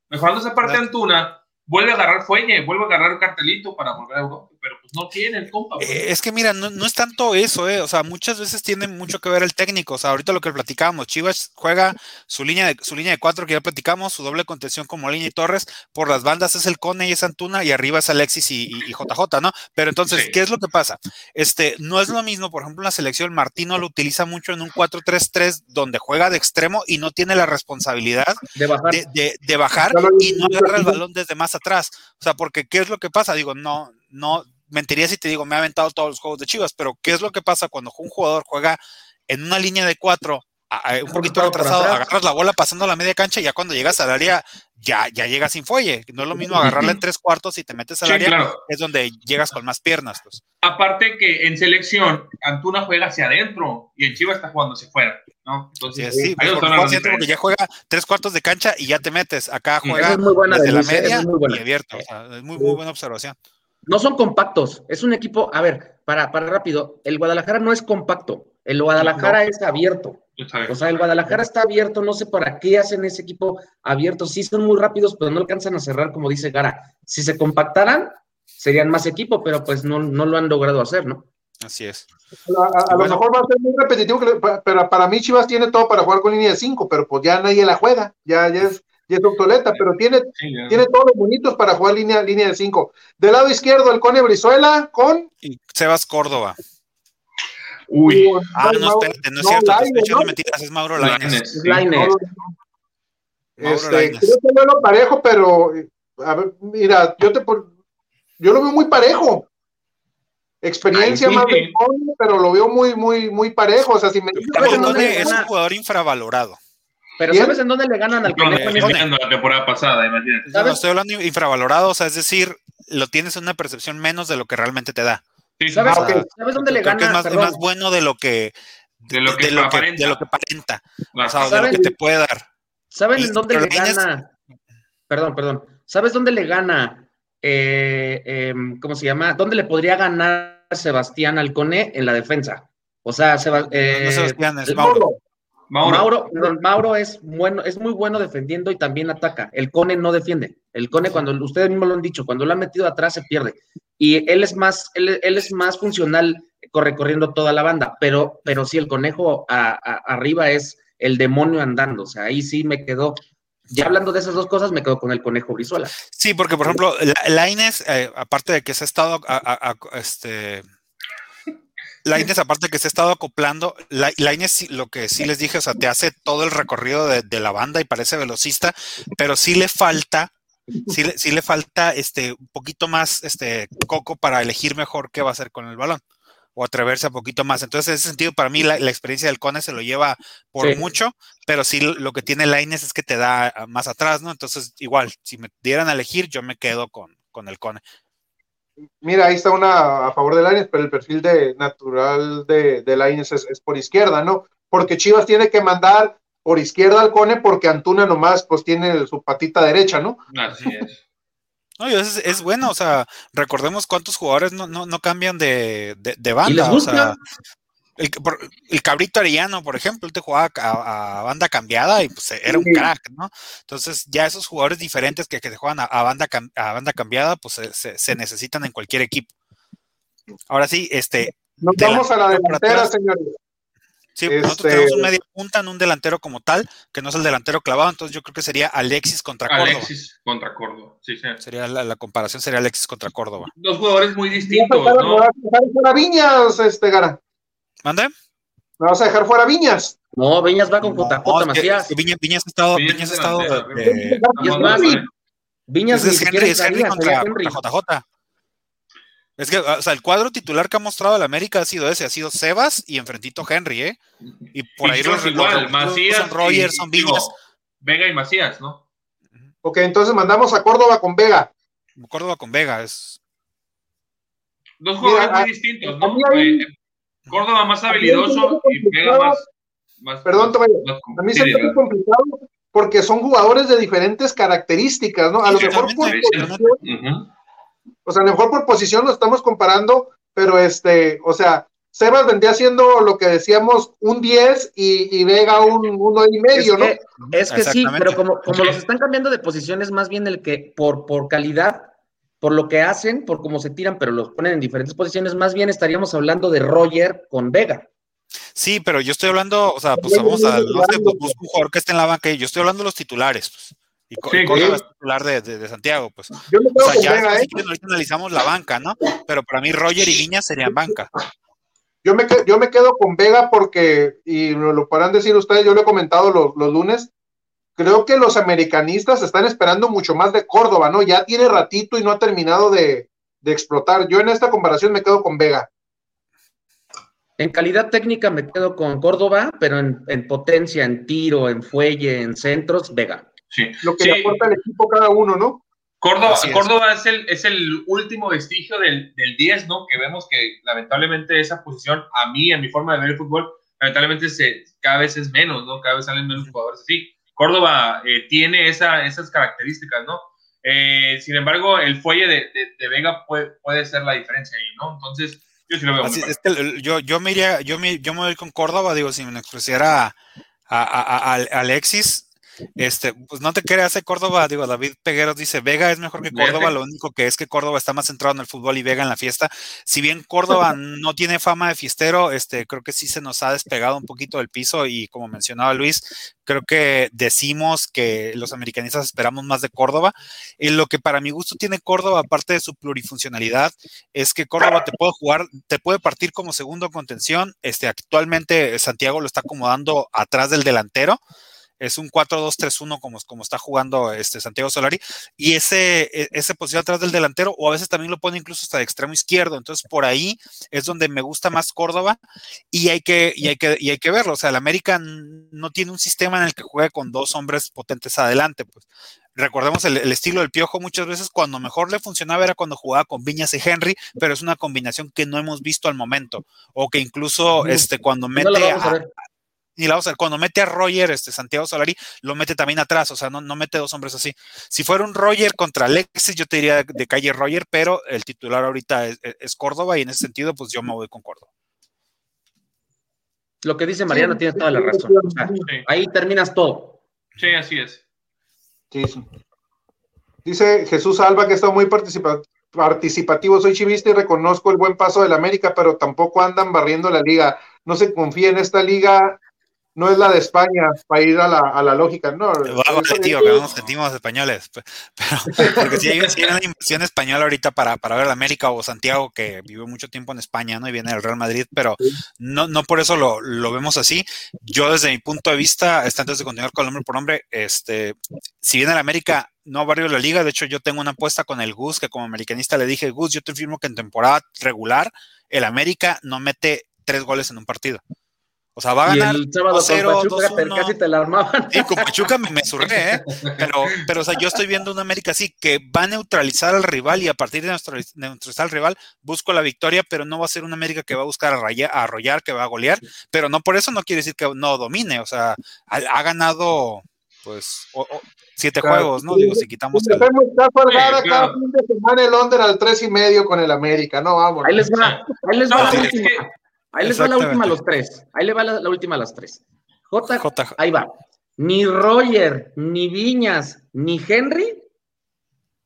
mejorando esa parte Antuna, vuelve a agarrar fuelle, vuelve a agarrar un cartelito para volver a Europa, pero pues no tiene el compa. Pues.
es que mira, no, no, es tanto eso, eh, o sea, muchas veces tiene mucho que ver el técnico, o sea, ahorita lo que platicábamos, Chivas juega su línea de su línea de cuatro que ya platicamos, su doble contención como línea y Torres, por las bandas es el Cone y es Antuna y arriba es Alexis y, y, JJ, ¿no? Pero entonces, ¿qué es lo que pasa? Este, no es lo mismo, por ejemplo, en la selección Martino lo utiliza mucho en un 4-3-3 donde juega de extremo y no tiene la responsabilidad de bajar, de, de bajar y no agarra el balón desde más atrás. O sea, porque ¿qué es lo que pasa? Digo, no, no, mentiría si te digo, me ha aventado todos los juegos de Chivas, pero ¿qué es lo que pasa cuando un jugador juega en una línea de cuatro, un poquito retrasado, agarras la bola pasando la media cancha y ya cuando llegas al área, ya, ya llegas sin fuelle. No es lo mismo agarrarla en tres cuartos y te metes al área, es donde llegas con más piernas. Pues.
Aparte que en selección, Antuna juega hacia adentro y en Chivas está jugando hacia afuera. ¿no?
Entonces, sí, pues, porque ya juega tres cuartos de cancha y ya te metes. Acá juega desde la media y abierto. es muy, muy buena observación.
No son compactos, es un equipo, a ver, para, para rápido, el Guadalajara no es compacto, el Guadalajara es abierto. O sea, el Guadalajara está abierto, no sé para qué hacen ese equipo abierto. Sí son muy rápidos, pero no alcanzan a cerrar, como dice Gara. Si se compactaran, serían más equipo, pero pues no, no lo han logrado hacer, ¿no?
Así es.
A, lo mejor va a ser muy repetitivo, pero para mí Chivas tiene todo para jugar con línea de 5, pero pues ya nadie la juega, ya, ya es y es obsoleta, pero tiene, tiene todos los bonitos para jugar línea, línea de 5. Del lado izquierdo, el Cone Brizuela con.
Y Sebas Córdoba.
Uy.
Ah, no, espérate, no es cierto, te estoy echando mentiras, es Mauro Lainez.
Lainez. Este, creo que no lo parejo, pero a ver, mira, yo te yo lo veo muy parejo. Experiencia más de Cone, pero lo veo muy, muy, muy parejo. O sea, si me
dices, es un jugador infravalorado.
Pero ¿sabes en dónde le ganan al
Conejo? No, la temporada pasada, imagínate.
No, estoy hablando infravalorado, o sea, es decir, lo tienes en una percepción menos de lo que realmente te da.
¿Sabes, dónde le gana?
es más, más, bueno de lo que de lo que, de, lo que, de lo que aparenta. O sea, de lo que te puede dar.
¿Saben en dónde le gana? Perdón, perdón. ¿Sabes dónde le gana? Eh, eh, ¿Cómo se llama? ¿Dónde le podría ganar Sebastián Alcone en la defensa? O sea, Seba, eh,
no, Sebastián, es Mauro.
Mauro, Mauro, es bueno, es muy bueno defendiendo y también ataca. El Cone no defiende. El Cone, cuando ustedes mismos lo han dicho, cuando lo han metido atrás se pierde. Y él es más, él, es más funcional recorriendo toda la banda, pero, pero sí, el conejo arriba es el demonio andando. O sea, ahí sí me quedó. Ya hablando de esas dos cosas, me quedo con el conejo Brizuela.
Sí, porque por ejemplo, la, Inés, eh, aparte de que se ha estado este, la Inés, aparte que se ha estado acoplando, la, Inés, lo que sí les dije, o sea, te hace todo el recorrido de, la banda y parece velocista, pero sí le falta, sí, sí, le falta este un poquito más este coco para elegir mejor qué va a hacer con el balón o atreverse a poquito más. Entonces, en ese sentido, para mí la, experiencia del Cone se lo lleva por mucho, pero sí lo que tiene la Inés es que te da más atrás, ¿no? Entonces, igual, si me dieran a elegir, yo me quedo con, con el Cone.
Mira, ahí está una a favor de Laines, pero el perfil de natural de, de Laines es, por izquierda, ¿no? Porque Chivas tiene que mandar por izquierda al Cone porque Antuna nomás pues tiene su patita derecha, ¿no?
Así es.
No, es, es bueno, o sea, recordemos cuántos jugadores no, no, no cambian de, de, banda, o sea, el, el, cabrito Arellano, por ejemplo, él te jugaba a, banda cambiada y pues era un crack, ¿no? Entonces, ya esos jugadores diferentes que, que te juegan a, banda, a banda cambiada, pues se, se, necesitan en cualquier equipo. Ahora sí, este.
Nos vamos a la delantera, señores.
Sí, nosotros este tenemos un medio punta en un delantero como tal, que no es el delantero clavado, entonces yo creo que sería Alexis contra Córdoba.
Alexis contra Córdoba, sí, sí.
Sería la, comparación sería Alexis contra Córdoba.
Dos jugadores muy distintos, ¿no?
Viñas, este Gara.
¿Mande?
¿Me vas a dejar fuera Viñas?
No, Viñas va con JJ
No,
Macías.
que Viñas, Viñas ha estado,
Viñas
Viñas ha
es
estado
Y más, Viñas
es Henry, es Henry contra,
Henry.
contra JJ. Es que, o sea, el cuadro titular que ha mostrado el América ha sido ese, ha sido Sebas y enfrentito Henry, ¿eh? Y por ahí los,
igual,
los-
Macías.
son Rogers,
y-
son Viñas.
Vega y Macías, ¿no?
Ok, entonces mandamos a Córdoba con Vega.
Córdoba con Vega, es...
Dos jugadores
Mira,
muy distintos,
a
¿no?
ahí-
Córdoba más habilidoso y Vega más. más
Perdón,
más-
A mí se me complicado porque son jugadores de diferentes características, ¿no? A lo mejor por posición, o sea, a lo mejor por posición lo estamos comparando, pero este, o sea, Sebas vendría siendo lo que decíamos un 10 y, y Vega un uno y
Es
medio, ¿no?
es que sí, pero como, como
Sí.
los están cambiando de posición, es más bien el que por, por calidad, por lo que hacen, por cómo se tiran, pero los ponen en diferentes posiciones, más bien estaríamos hablando de Roger con Vega.
Sí, pero yo estoy hablando, o sea, pues vamos a, no sé, pues, busco un jugador que esté en la banca y yo estoy hablando de los titulares, pues. Y, Co-
Sí,
y es titular de, de- de Santiago, pues.
Yo me
O sea,
con
ya
Vega, ¿eh?
ahorita analizamos la banca, ¿no? Pero para mí Roger y Viñas serían banca.
Yo me, que- yo me quedo con Vega porque, y me lo podrán decir ustedes, yo lo he comentado los, los lunes, creo que los americanistas están esperando mucho más de Córdoba, ¿no? Ya tiene ratito y no ha terminado de, de explotar. Yo en esta comparación me quedo con Vega.
En calidad técnica me quedo con Córdoba, pero en, en potencia, en tiro, en fuelle, en centros, Vega.
Sí.
Lo que
Sí,
le aporta al equipo cada uno, ¿no?
Córdoba,
es.
Córdoba es. el, es el último vestigio del, del 10, ¿no? Que vemos que lamentablemente esa posición, a mí, en mi forma de ver el fútbol, lamentablemente se, cada vez es menos, ¿no? Cada vez salen menos jugadores así. Córdoba eh, tiene esa, esas características, ¿no? Eh, sin embargo, el fuelle de, de- de Vega puede, puede ser la diferencia ahí, ¿no? Entonces, yo sí lo veo
Así, es que yo, yo me iría, yo me, yo me voy con Córdoba, digo, si me expresara a, a, a- a- a Alexis, este, pues no te creas, eh, Córdoba, digo, David Pegueros dice, Vega es mejor que Córdoba, lo único que es que Córdoba está más centrado en el fútbol y Vega en la fiesta. Si bien Córdoba no tiene fama de fiestero, este, creo que sí se nos ha despegado un poquito del piso y como mencionaba Luis, creo que decimos que los americanistas esperamos más de Córdoba. Y lo que para mi gusto tiene Córdoba, aparte de su plurifuncionalidad, es que Córdoba te puede jugar, te puede partir como segundo contención. Este, actualmente Santiago lo está acomodando atrás del delantero. Es un 4-2-3-1 como, como está jugando este Santiago Solari. Y ese, e- ese posición atrás del delantero, o a veces también lo pone incluso hasta de extremo izquierdo. Entonces, por ahí es donde me gusta más Córdoba. Y hay que, y hay que, y hay que verlo. O sea, el América no tiene un sistema en el que juegue con dos hombres potentes adelante. Pues recordemos el, el estilo del piojo muchas veces cuando mejor le funcionaba era cuando jugaba con Viñas y Henry, pero es una combinación que no hemos visto al momento. O que incluso este, cuando mete
a.
ni la vamos a ver, cuando mete a Roger, este Santiago Solari, lo mete también atrás, o sea, no, no mete dos hombres así. Si fuera un Roger contra Alexis, yo te diría de, de calle Roger, pero el titular ahorita es, es Córdoba y en ese sentido, pues yo me voy con Córdoba.
Lo que dice Mariano
Sí,
tiene toda la razón. O sea.
Sí,
ahí terminas todo.
sí, así es.
Sí, sí. Dice Jesús Alba que está muy participa- participativo. Soy chivista y reconozco el buen paso del América, pero tampoco andan barriendo la liga. No se confía en esta liga. No es la de España para ir a la, a la lógica. No,
Vamos, tío, que no nos sentimos españoles. pe- Pero, porque si hay, sí hay una inversión española ahorita para, para ver América o Santiago, que vivió mucho tiempo en España, ¿no? Y viene del Real Madrid, pero no, no por eso lo, lo vemos así. Yo, desde mi punto de vista, antes de continuar con el hombre por hombre, este, si viene el América, no barrio la liga. De hecho, yo tengo una apuesta con el Gus, que como americanista le dije, Gus, yo te firmo que en temporada regular, el América no mete tres goles en un partido. O sea, va a
Y
ganar
el sábado
2-0,
con Pachuca te-
2-1.
casi te la armaban.
Sí, con Pachuca me, me surré, ¿eh? Pero, pero, o sea, yo estoy viendo una América así que va a neutralizar al rival y a partir de neutraliz- neutralizar al rival busco la victoria, pero no va a ser una América que va a buscar a, raya- a arrollar, que va a golear, pero no por eso no quiere decir que no domine, o sea, ha, ha ganado, pues, o- o- siete
Claro.
juegos, ¿no? Digo, si quitamos el...
Sí,
Gara cada fin de semana el under al tres y medio con el América. No, vamos.
Ahí les va, ahí les va
No, es que-
Ahí les va la última a los tres. Ahí le va la, la última a las tres. J,
J-
ahí va. Ni Roger, ni Viñas, ni Henry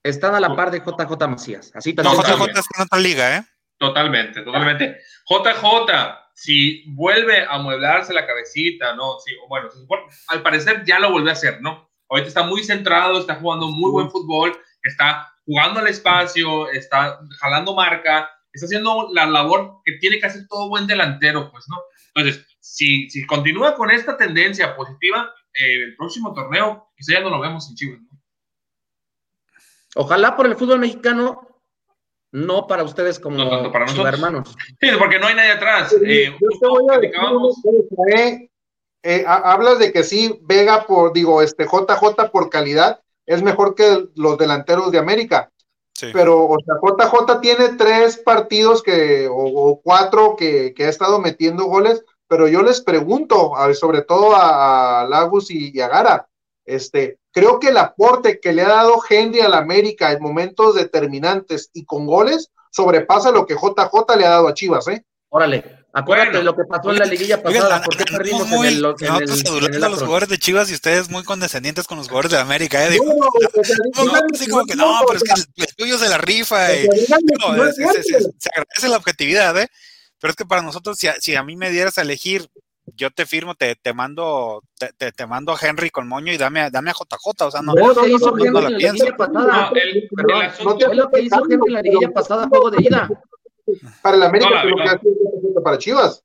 están a la par de JJ Macías. Así
No,
también.
Totalmente.
JJ está en otra liga, ¿eh?
Totalmente, totalmente. JJ, si vuelve a amueblarse la cabecita, ¿no? Sí, bueno, al parecer ya lo volvió a hacer, ¿no? Ahorita está muy centrado, está jugando muy buen fútbol, está jugando al espacio, está jalando marca, está haciendo la labor que tiene que hacer todo buen delantero, pues, ¿no? Entonces, si, si continúa con esta tendencia positiva, eh, el próximo torneo quizá ya no lo vemos en Chivas.
Ojalá por el fútbol mexicano, no para ustedes como
No, para nosotros.
hermanos.
Sí, porque no hay nadie atrás. Eh,
Yo te voy a decir
platicábamos-
una cosa, eh. Eh, ha- hablas de que sí, Vega por, digo, este JJ por calidad es mejor que los delanteros de América.
Sí.
Pero, o sea, JJ tiene tres partidos que, o, o cuatro que, que ha estado metiendo goles, pero yo les pregunto, a ver, sobre todo a, a Lagos y, y a Gara, este, creo que el aporte que le ha dado Henry a la América en momentos determinantes y con goles sobrepasa lo que JJ le ha dado a Chivas, ¿eh?
Órale, acuérdate
Bueno.
de lo que pasó en la liguilla pasada. ¿Por qué perdimos
muy-
en el, en el,
nosotros
en el
adulando a los jugadores de Chivas y ustedes muy condescendientes con los jugadores de América. ¿eh? Digo,
No,
no, no,
digan-
así como que no, pero es que el, el tuyo se la rifa. Y, es-
es
es- se agradece la objetividad, ¿eh? Pero es que para nosotros, si a, si a mí me dieras a elegir, yo te firmo, te, te mando te, te, te mando a Henry con moño y dame, a- dame a JJ. O sea, no,
no, no,
la pienso.
No, el-
Perdón,
el asunto-
fue lo que hizo Henry en la liguilla pasada, juego de ida.
Para el América,
No, la
pero que
verdad.
ha sido para Chivas.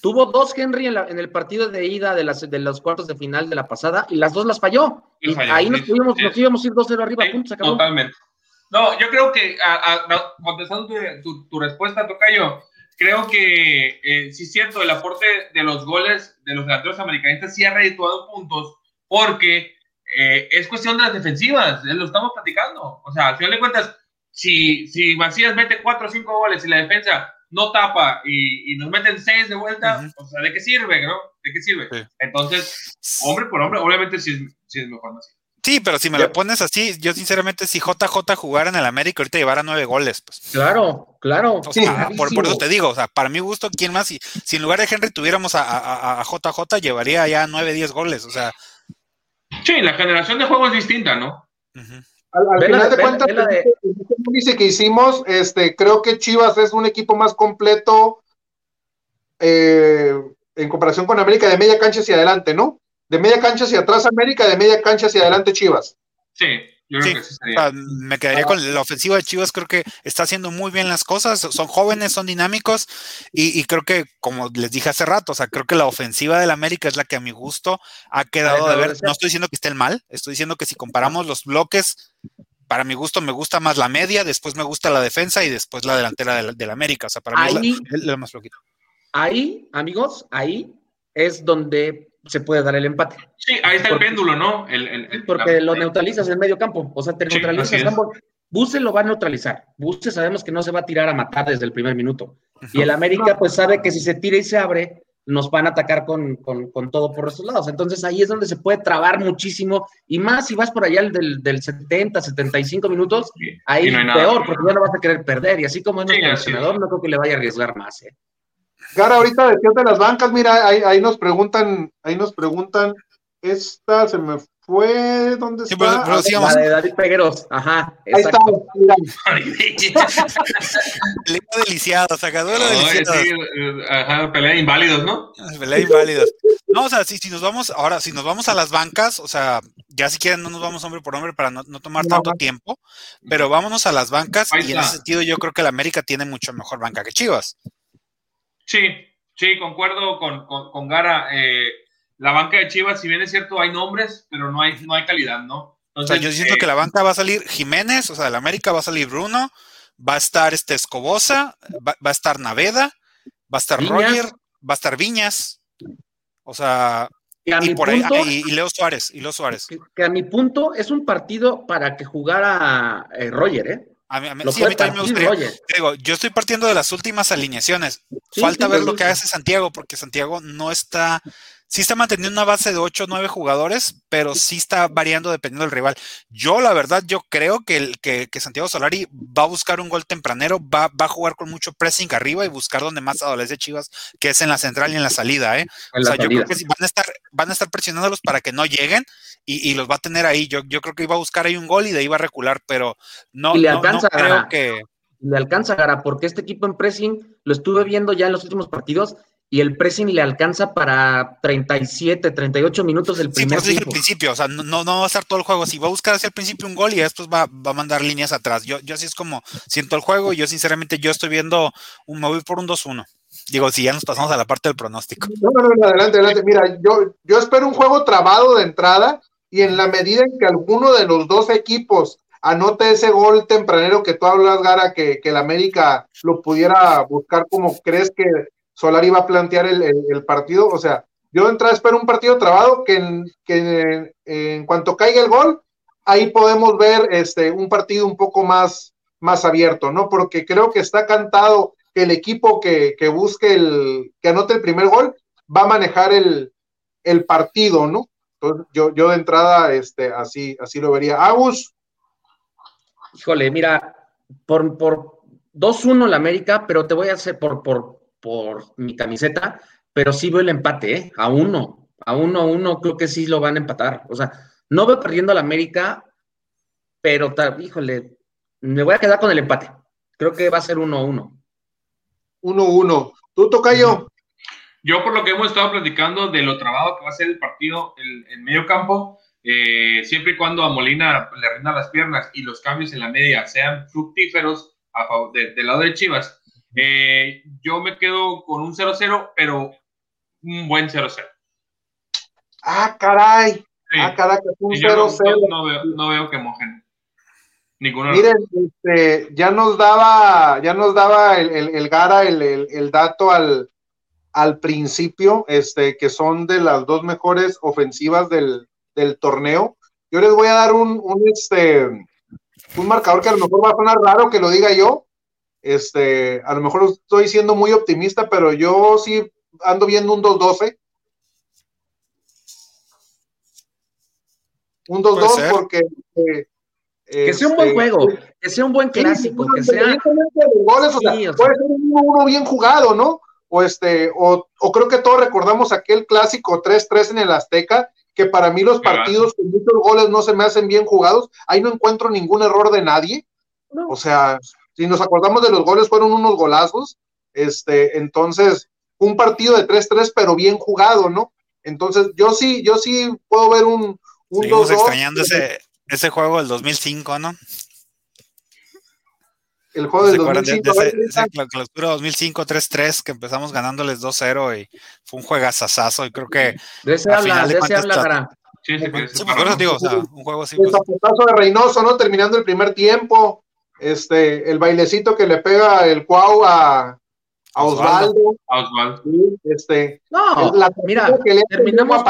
Tuvo dos Henry en, la- en el partido de ida de, las, de los cuartos de final de la pasada y las dos las falló. Y
falló,
ahí nos, tuvimos,
sí.
nos íbamos a ir 2-0 arriba,
Sí,
punto, se acabó.
Totalmente. No, yo creo que, a- a- contestando tu, tu- tu respuesta, Tocayo, creo que eh, sí es cierto, el aporte de los goles de los delanteros americanistas sí ha redituado puntos, porque eh, es cuestión de las defensivas, eh, lo estamos platicando. O sea, al final de cuentas, si, si Macías mete cuatro o cinco goles y la defensa no tapa y, y nos meten seis de vuelta, o sea, ¿de qué sirve, no? ¿De qué sirve?
Sí.
Entonces, hombre por hombre, obviamente sí es, sí es mejor Macías.
Sí, pero si me lo pones así, yo sinceramente, si JJ jugara en el América, ahorita llevara nueve goles, pues.
Claro, claro.
O sea,
clarísimo.
por, por eso te digo, o sea, para mi gusto, ¿quién más? Si, si en lugar de Henry tuviéramos a, a- a- JJ, llevaría ya 9, 10 goles, o sea.
Sí, la generación de juego es distinta, ¿no?
ujú.
Al, al
Ve la-
final de cuentas,
ve la de-
el índice que hicimos, este, creo que Chivas es un equipo más completo eh, en comparación con América de media cancha hacia adelante, ¿no? De media cancha hacia atrás América, de media cancha hacia adelante Chivas.
Sí, yo creo
Sí,
que sí
o
sería.
sea, me quedaría con la ofensiva de Chivas, creo que está haciendo muy bien las cosas, son jóvenes, son dinámicos y, y creo que, como les dije hace rato, o sea, creo que la ofensiva del América es la que a mi gusto ha quedado de ver, no estoy diciendo que estén mal, estoy diciendo que si comparamos los bloques, para mi gusto me gusta más la media, después me gusta la defensa y después la delantera del, del América, o sea, para mí
Ahí-
es la, es la más flojita.
Ahí, amigos, ahí es donde se puede dar el empate.
Sí, ahí está el péndulo, ¿no? El, el- el-
Porque lo neutralizas en medio campo. O sea, te
Sí,
neutralizas ambos. Buse lo va a neutralizar. Buse sabemos que no se va a tirar a matar desde el primer minuto. Y el América, pues sabe que si se tira y se abre, nos van a atacar con, con- con todo por esos lados. Entonces ahí es donde se puede trabar muchísimo. Y más si vas por allá del, del 70, 75 minutos,
Sí,
ahí
no nada.
peor, porque ya no vas a querer perder. Y así como es
Sí,
nuestro
es.
entrenador, no creo que le vaya a arriesgar más. ¿eh?
Gara, ahorita decías de las bancas, mira, ahí, ahí nos preguntan, ahí nos preguntan, esta se me fue, ¿dónde
Sí,
está?
pero- pero
A ver,
sigamos.
La de David Pegueros. Ajá,
ahí está.
Pelea deliciado, o sea, que duelo
Ay,
deliciado.
sí, ajá, pelea de inválidos, ¿no?
Pelea inválidos. No, o sea, si, si nos vamos, ahora, si nos vamos a las bancas, o sea, ya si quieren no nos vamos hombre por hombre para no, no tomar tanto tiempo, pero vámonos a las bancas y en ese sentido yo creo que la América tiene mucho mejor banca que Chivas.
Sí, sí, concuerdo con, con, con Gara. eh, la banca de Chivas, si bien es cierto, hay nombres, pero no hay, no hay calidad, ¿no?
O sea, yo siento
eh,
que la banca va a salir Jiménez, o sea, de la América va a salir Bruno, va a estar este Escobosa, va, va a estar Naveda, va a estar
Viñas.
Roger, va a estar Viñas, o sea, y
mi
por ahí,
punto,
y, y Leo Suárez, y Leo Suárez.
que, que a mi punto es un partido para que jugara eh, Roger, ¿eh?
A mí, a mí-
Lo
sí, a
puede
mí también me gustaría. Digo, yo estoy partiendo de las últimas alineaciones.
Sí,
Falta
sí,
ver
lo
que hace Santiago, porque Santiago no está, sí está manteniendo una base de 8 o 9 jugadores, pero sí está variando dependiendo del rival. Yo, la verdad, yo creo que, el, que, que Santiago Solari va a buscar un gol tempranero, va, va a jugar con mucho pressing arriba y buscar donde más adolece Chivas, que es en la central y en la salida, ¿eh?
En
O sea, yo creo que sí van a estar, van a estar presionándolos para que no lleguen y, y los va a tener ahí. Yo, yo creo que iba a buscar ahí un gol y de ahí va a recular, pero no,
Y le
no-
alcanza a
creo
ganar.
que.
Le alcanza Gara, porque este equipo en pressing lo estuve viendo ya en los últimos partidos y el pressing le alcanza para 37, 38 minutos del
Sí, por
primer
eso dije al principio, o sea, no, no va a estar todo el juego así, va a buscar hacia el principio un gol y después va, va a mandar líneas atrás. Yo, yo así es como siento el juego y yo sinceramente yo estoy viendo un voy por un 2-1. Digo, si ya nos pasamos a la parte del pronóstico.
No, no, no, adelante, adelante. Mira, yo, yo espero un juego trabado de entrada y en la medida en que alguno de los dos equipos anote ese gol tempranero que tú hablas, Gara, que, que el América lo pudiera buscar como crees que Solari va a plantear el, partido. O sea, yo de entrada espero un partido trabado que, en, cuanto caiga el gol, ahí podemos ver este, un partido un poco más, más abierto, ¿no? Porque creo que está cantado que el equipo que, que busque el, que anote el primer gol, va a manejar el, el partido, ¿no? Entonces, yo, yo de entrada, este, así, así lo vería. Agus.
Híjole, mira, por, por 2-1 la América, pero te voy a hacer por, por, por mi camiseta, pero sí veo el empate, ¿eh? A uno, a uno, a uno, creo que sí lo van a empatar. O sea, no veo perdiendo a la América, pero, híjole, me voy a quedar con el empate. Creo que va a ser 1-1.
1-1. ¿Tú, Tocayo?
Yo, por lo que hemos estado platicando de lo trabado que va a ser el partido en medio campo, eh, siempre y cuando a Molina le rinda las piernas y los cambios en la media sean fructíferos a favor del lado de Chivas, eh, yo me quedo con un 0-0, pero un buen 0-0.
Ah, caray. Ah, caray, un 0-0.
No, veo, no veo que mojen.
Miren, este, ya nos daba, ya nos daba el, el, Gara el, dato al, al, principio, este, que son de las dos mejores ofensivas del, torneo. Yo les voy a dar un, un, este, un marcador que a lo mejor va a sonar raro que lo diga yo. Este, a lo mejor estoy siendo muy optimista, pero yo sí ando viendo un 2-12. Un 2-2 porque eh,
que sea un buen este, juego, que sea un buen clásico, que sea.
Goles, o sea, puede ser uno bien jugado, ¿no? O este, o, o, creo que todos recordamos aquel clásico 3-3 en el Azteca, que para mí los partidos con muchos goles no se me hacen bien jugados, ahí no encuentro ningún error de nadie. O sea, si nos acordamos de los goles, fueron unos golazos. Este, entonces, un partido de 3-3, pero bien jugado, ¿no? Entonces, yo sí, yo sí puedo ver un, un 2
extrañando ese, ese juego del 2005, ¿no?
El juego del 2005. De,
ese, ese clausura 2005 3-3 que empezamos ganándoles 2-0 y fue un juegazazazo y creo que
de ese habla, de, ese habla,
Sí, sí, sí, por eso digo, o sea, un juego así.
El pues. de Reynoso, ¿no? Terminando el primer tiempo, este, el bailecito que le pega el Cuau a, a Osvaldo.
A Osvaldo.
este,
no, mira, terminamos,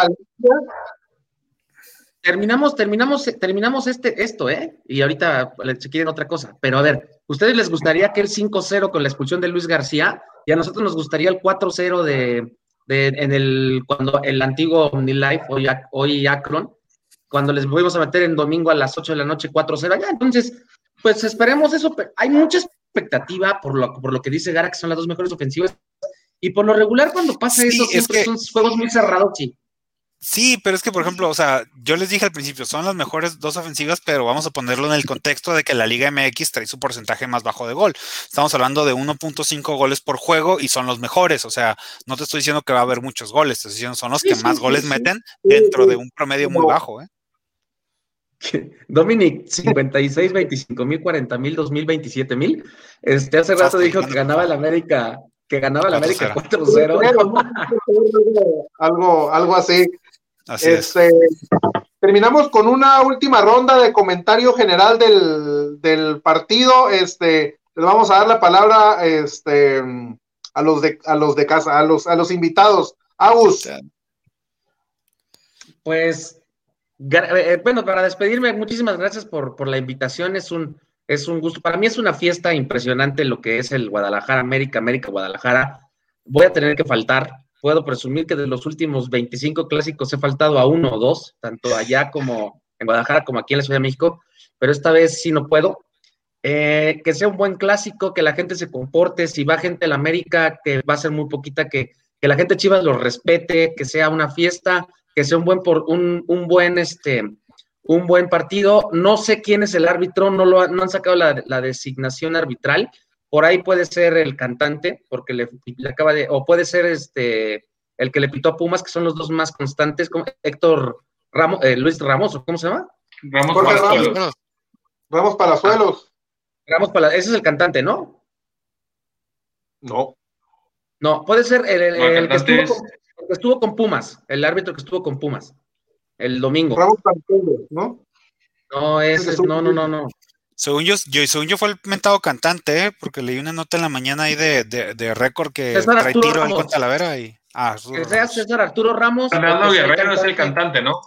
terminamos, terminamos, terminamos este, esto, ¿eh? Y ahorita se quieren otra cosa. Pero a ver, ¿ustedes les gustaría que el 5-0 con la expulsión de Luis García? Y a nosotros nos gustaría el 4-0 de, de, en el, cuando el antiguo OmniLife, hoy, hoy Akron, cuando les volvimos a meter en domingo a las 8 de la noche 4-0 allá. Entonces, pues esperemos eso. Hay mucha expectativa por lo, por lo que dice Gara, que son las dos mejores ofensivas. Y por lo regular, cuando pasa eso, siempre son juegos muy cerrados, sí.
Sí, pero es que, por ejemplo, o sea, yo les dije al principio, son las mejores dos ofensivas, pero vamos a ponerlo en el contexto de que la Liga MX trae su porcentaje más bajo de gol. Estamos hablando de 1.5 goles por juego y son los mejores. O sea, no te estoy diciendo que va a haber muchos goles, te estoy diciendo son los que más goles meten dentro de un promedio muy bajo, ¿eh?
Dominic, 56, 25 mil, 40 mil, 2 mil, 27 mil. Este, hace rato dijo que ganaba el América, que ganaba el América 4-0.
algo, algo así este, Terminamos con una última ronda de comentario general del, partido. Este, les vamos a dar la palabra este, a, los de, a los de casa, a los, a los invitados. Agus.
Pues, eh, bueno, para despedirme, muchísimas gracias por, por la invitación. Es un, es un gusto. Para mí es una fiesta impresionante lo que es el Guadalajara, América, América, Guadalajara. Voy a tener que faltar puedo presumir que de los últimos 25 clásicos he faltado a uno o dos, tanto allá como en Guadalajara como aquí en la Ciudad de México, pero esta vez sí no puedo. Eh, que sea un buen clásico, que la gente se comporte, si va gente a la América, que va a ser muy poquita, que, que la gente Chivas lo respete, que sea una fiesta, que sea un buen, por, un, un buen, este, un buen partido. No sé quién es el árbitro, no, lo, no han sacado la, la designación arbitral, por ahí puede ser el cantante, porque le, acaba de, o puede ser este el que le pitó a Pumas, que son los dos más constantes, como Héctor Ramos, eh, Luis Ramos, ¿cómo se llama?
Ramos Palazuelos.
Ramos Palazuelos.
Ramos Palazuelos, ese es el cantante, ¿no?
No.
No, puede ser el, que, estuvo con, Pumas, el árbitro que estuvo con Pumas, el domingo. ¿no? No, ese, no, no, no, no.
Según yo, yo, según yo fue el mentado cantante, ¿eh? porque leí una nota en la mañana ahí de, de, récord que trae tiro en contra Talavera y.
Ah, que sea César Arturo Ramos.
Fernando Guerrero es el cantante, ¿no?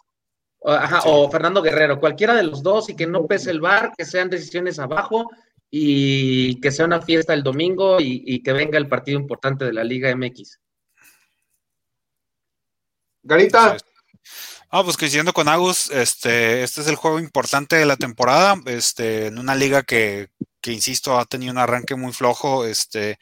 Ajá, o Fernando Guerrero, cualquiera de los dos y que no pese el bar, que sean decisiones abajo y que sea una fiesta el domingo y, que venga el partido importante de la Liga MX.
Garita.
Ah, pues coincidiendo con Agus, este, este es el juego importante de la temporada, este, en una liga que, que insisto, ha tenido un arranque muy flojo, este,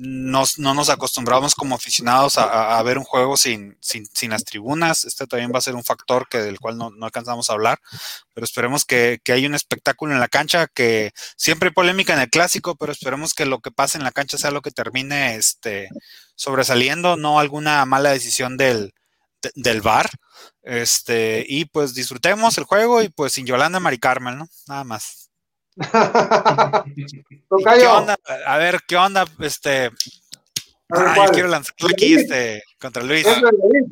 no nos acostumbramos como aficionados a, ver un juego sin, sin, sin, las tribunas. Este también va a ser un factor que del cual no, alcanzamos a hablar, pero esperemos que, que haya un espectáculo en la cancha, que siempre hay polémica en el clásico, pero esperemos que lo que pase en la cancha sea lo que termine este, sobresaliendo, no alguna mala decisión del, del VAR. Este, y pues disfrutemos el juego y pues sin Yolanda Mari Carmen, ¿no? Nada más. ¿Qué onda? A ver, ¿qué onda? Este. Ah, yo quiero lanzarlo aquí este, contra Luis.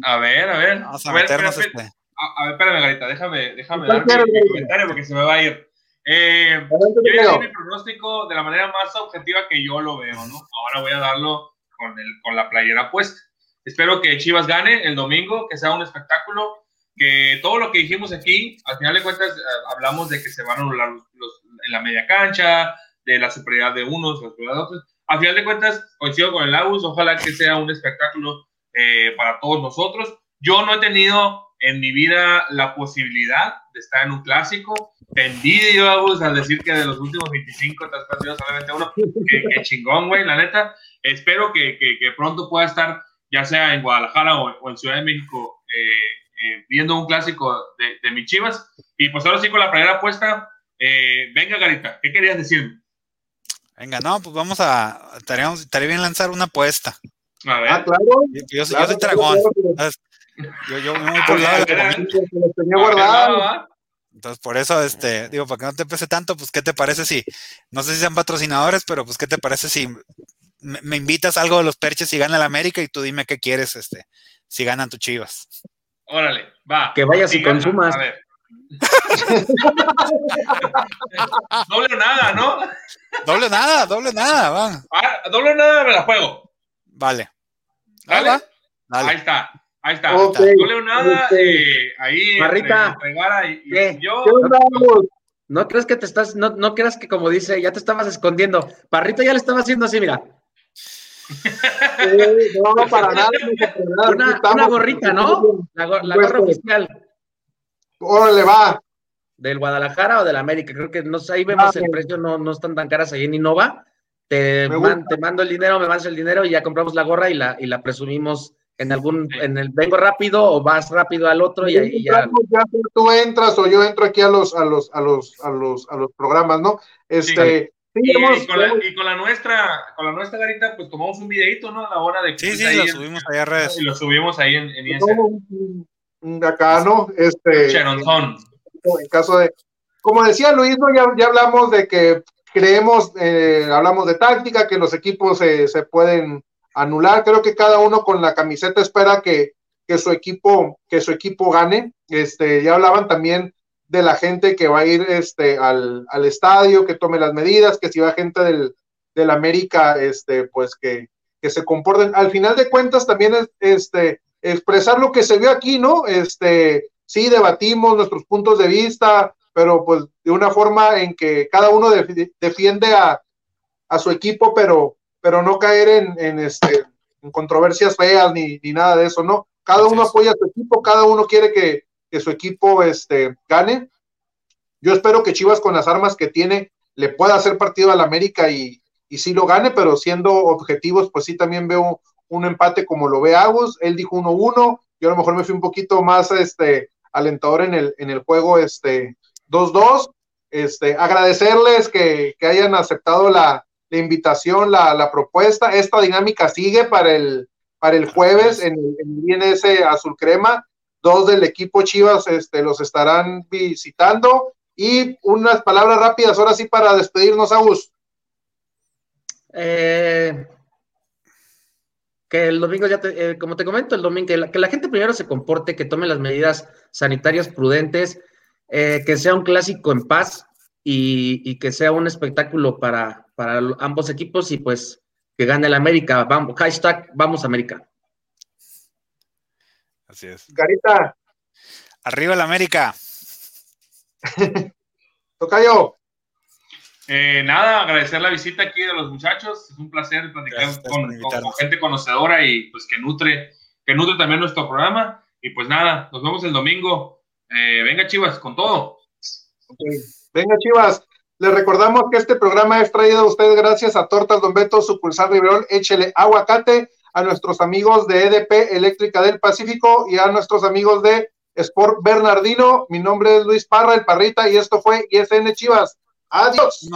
A ver, a ver. Vamos a, ver, meternos este. A, ver, espérame, Garita, déjame, déjame dar mi, comentario porque se me va a ir. Eh, yo ya di mi pronóstico de la manera más objetiva que yo lo veo, ¿no? Ahora voy a darlo con, el, con la playera puesta. Espero que Chivas gane el domingo, que sea un espectáculo, que todo lo que dijimos aquí, al final de cuentas, eh, hablamos de que se van a anular los, en la media cancha, de la superioridad de unos, la superioridad de otros. Al final de cuentas, coincido con el Agus, ojalá que sea un espectáculo eh, para todos nosotros. Yo no he tenido en mi vida la posibilidad de estar en un clásico. Te envidio, al decir que de los últimos 25 te has perdido solamente uno. Qué, chingón, güey, la neta. Espero que, que, que pronto pueda estar ya sea en Guadalajara o, en Ciudad de México, eh, eh, viendo un clásico de, de mis chivas. Y pues ahora sí con la primera apuesta, eh, venga Garita, ¿qué querías decir?
Venga, no, pues vamos a, estaría, bien lanzar una apuesta.
A ver. Ah, claro.
Yo, soy dragón. Yo, yo me voy por lado Entonces, por eso, este, digo, para que no te pese tanto, pues, ¿qué te parece si, no sé si sean patrocinadores, pero pues, ¿qué te parece si me, invitas algo de los perches y gana el América y tú dime qué quieres, este, si ganan tus chivas.
Órale, va.
Que vayas y, consumas. A ver.
doble nada, ¿no?
Doble nada, doble nada, va.
Ah, doble nada me la juego.
Vale.
¿Dale? Ahí está. Ahí está. Doble nada, eh, ahí.
Marrita.
y, y yo.
No crees que te estás, no, no creas que como dice, ya te estabas escondiendo. Parrito ya le estaba haciendo así, mira.
No, para nada.
Una, gorrita, ¿no? La, gorra oficial.
Órale, va.
¿Del Guadalajara o del América? Creo que no ahí vemos el precio, no, no están tan caras ahí en Innova. Te, te mando el dinero, me mandas el dinero y ya compramos la gorra y la, y la presumimos en algún, en el vengo rápido o vas rápido al otro y ahí ya.
Tú entras o yo entro aquí a los, a los, a los, a los, a los programas, ¿no? Este.
Y, con la, y, con la, nuestra, con la nuestra garita, pues tomamos un videito, ¿no? A la hora de
Sí, sí, lo subimos ahí a redes.
Y lo subimos ahí en,
en Acá, ¿no? Este. En caso de. Como decía Luis, ¿no? ya, ya hablamos de que creemos, eh, hablamos de táctica, que los equipos se, se pueden anular. Creo que cada uno con la camiseta espera que, su equipo, que su equipo gane. Este, ya hablaban también de la gente que va a ir este, al, estadio, que tome las medidas, que si va gente del, del América, este, pues que, que, se comporten. Al final de cuentas, también es, este, expresar lo que se vio aquí, ¿no? Este, sí, debatimos nuestros puntos de vista, pero pues de una forma en que cada uno defiende a, a su equipo, pero pero no caer en, este, en controversias feas ni, nada de eso, ¿no? Cada uno apoya a su equipo, cada uno quiere que, su equipo este, gane. Yo espero que Chivas con las armas que tiene le pueda hacer partido al América y, y sí lo gane, pero siendo objetivos, pues sí también veo un empate como lo ve Agus. Él dijo 1-1, yo a lo mejor me fui un poquito más este, alentador en el, en el juego este, 2-2. Este, agradecerles que, que hayan aceptado la, la invitación, la, propuesta. Esta dinámica sigue para el, para el jueves en, en el INS Azul Crema. Dos del equipo Chivas este, los estarán visitando. Y unas palabras rápidas, ahora sí, para despedirnos, Agus.
Eh, que el domingo ya, te, eh, como te comento, el domingo, que la, gente primero se comporte, que tome las medidas sanitarias prudentes, eh, que sea un clásico en paz y, y que sea un espectáculo para, para, ambos equipos y pues que gane el América. Vamos, hashtag Vamos América.
Así es.
Garita.
Arriba el América.
Tocayo.
Eh, nada, agradecer la visita aquí de los muchachos. Es un placer platicar con, gente conocedora y pues que nutre, que nutre también nuestro programa. Y pues nada, nos vemos el domingo. Eh, venga, Chivas, con todo.
Venga, Chivas. Les recordamos que este programa es traído a ustedes gracias a Tortas Don Beto, sucursal Riverol, échele aguacate, a nuestros amigos de EDP Eléctrica del Pacífico y a nuestros amigos de Sport Bernardino. Mi nombre es Luis Parra, el Parrita, y esto fue ISN Chivas. Adiós.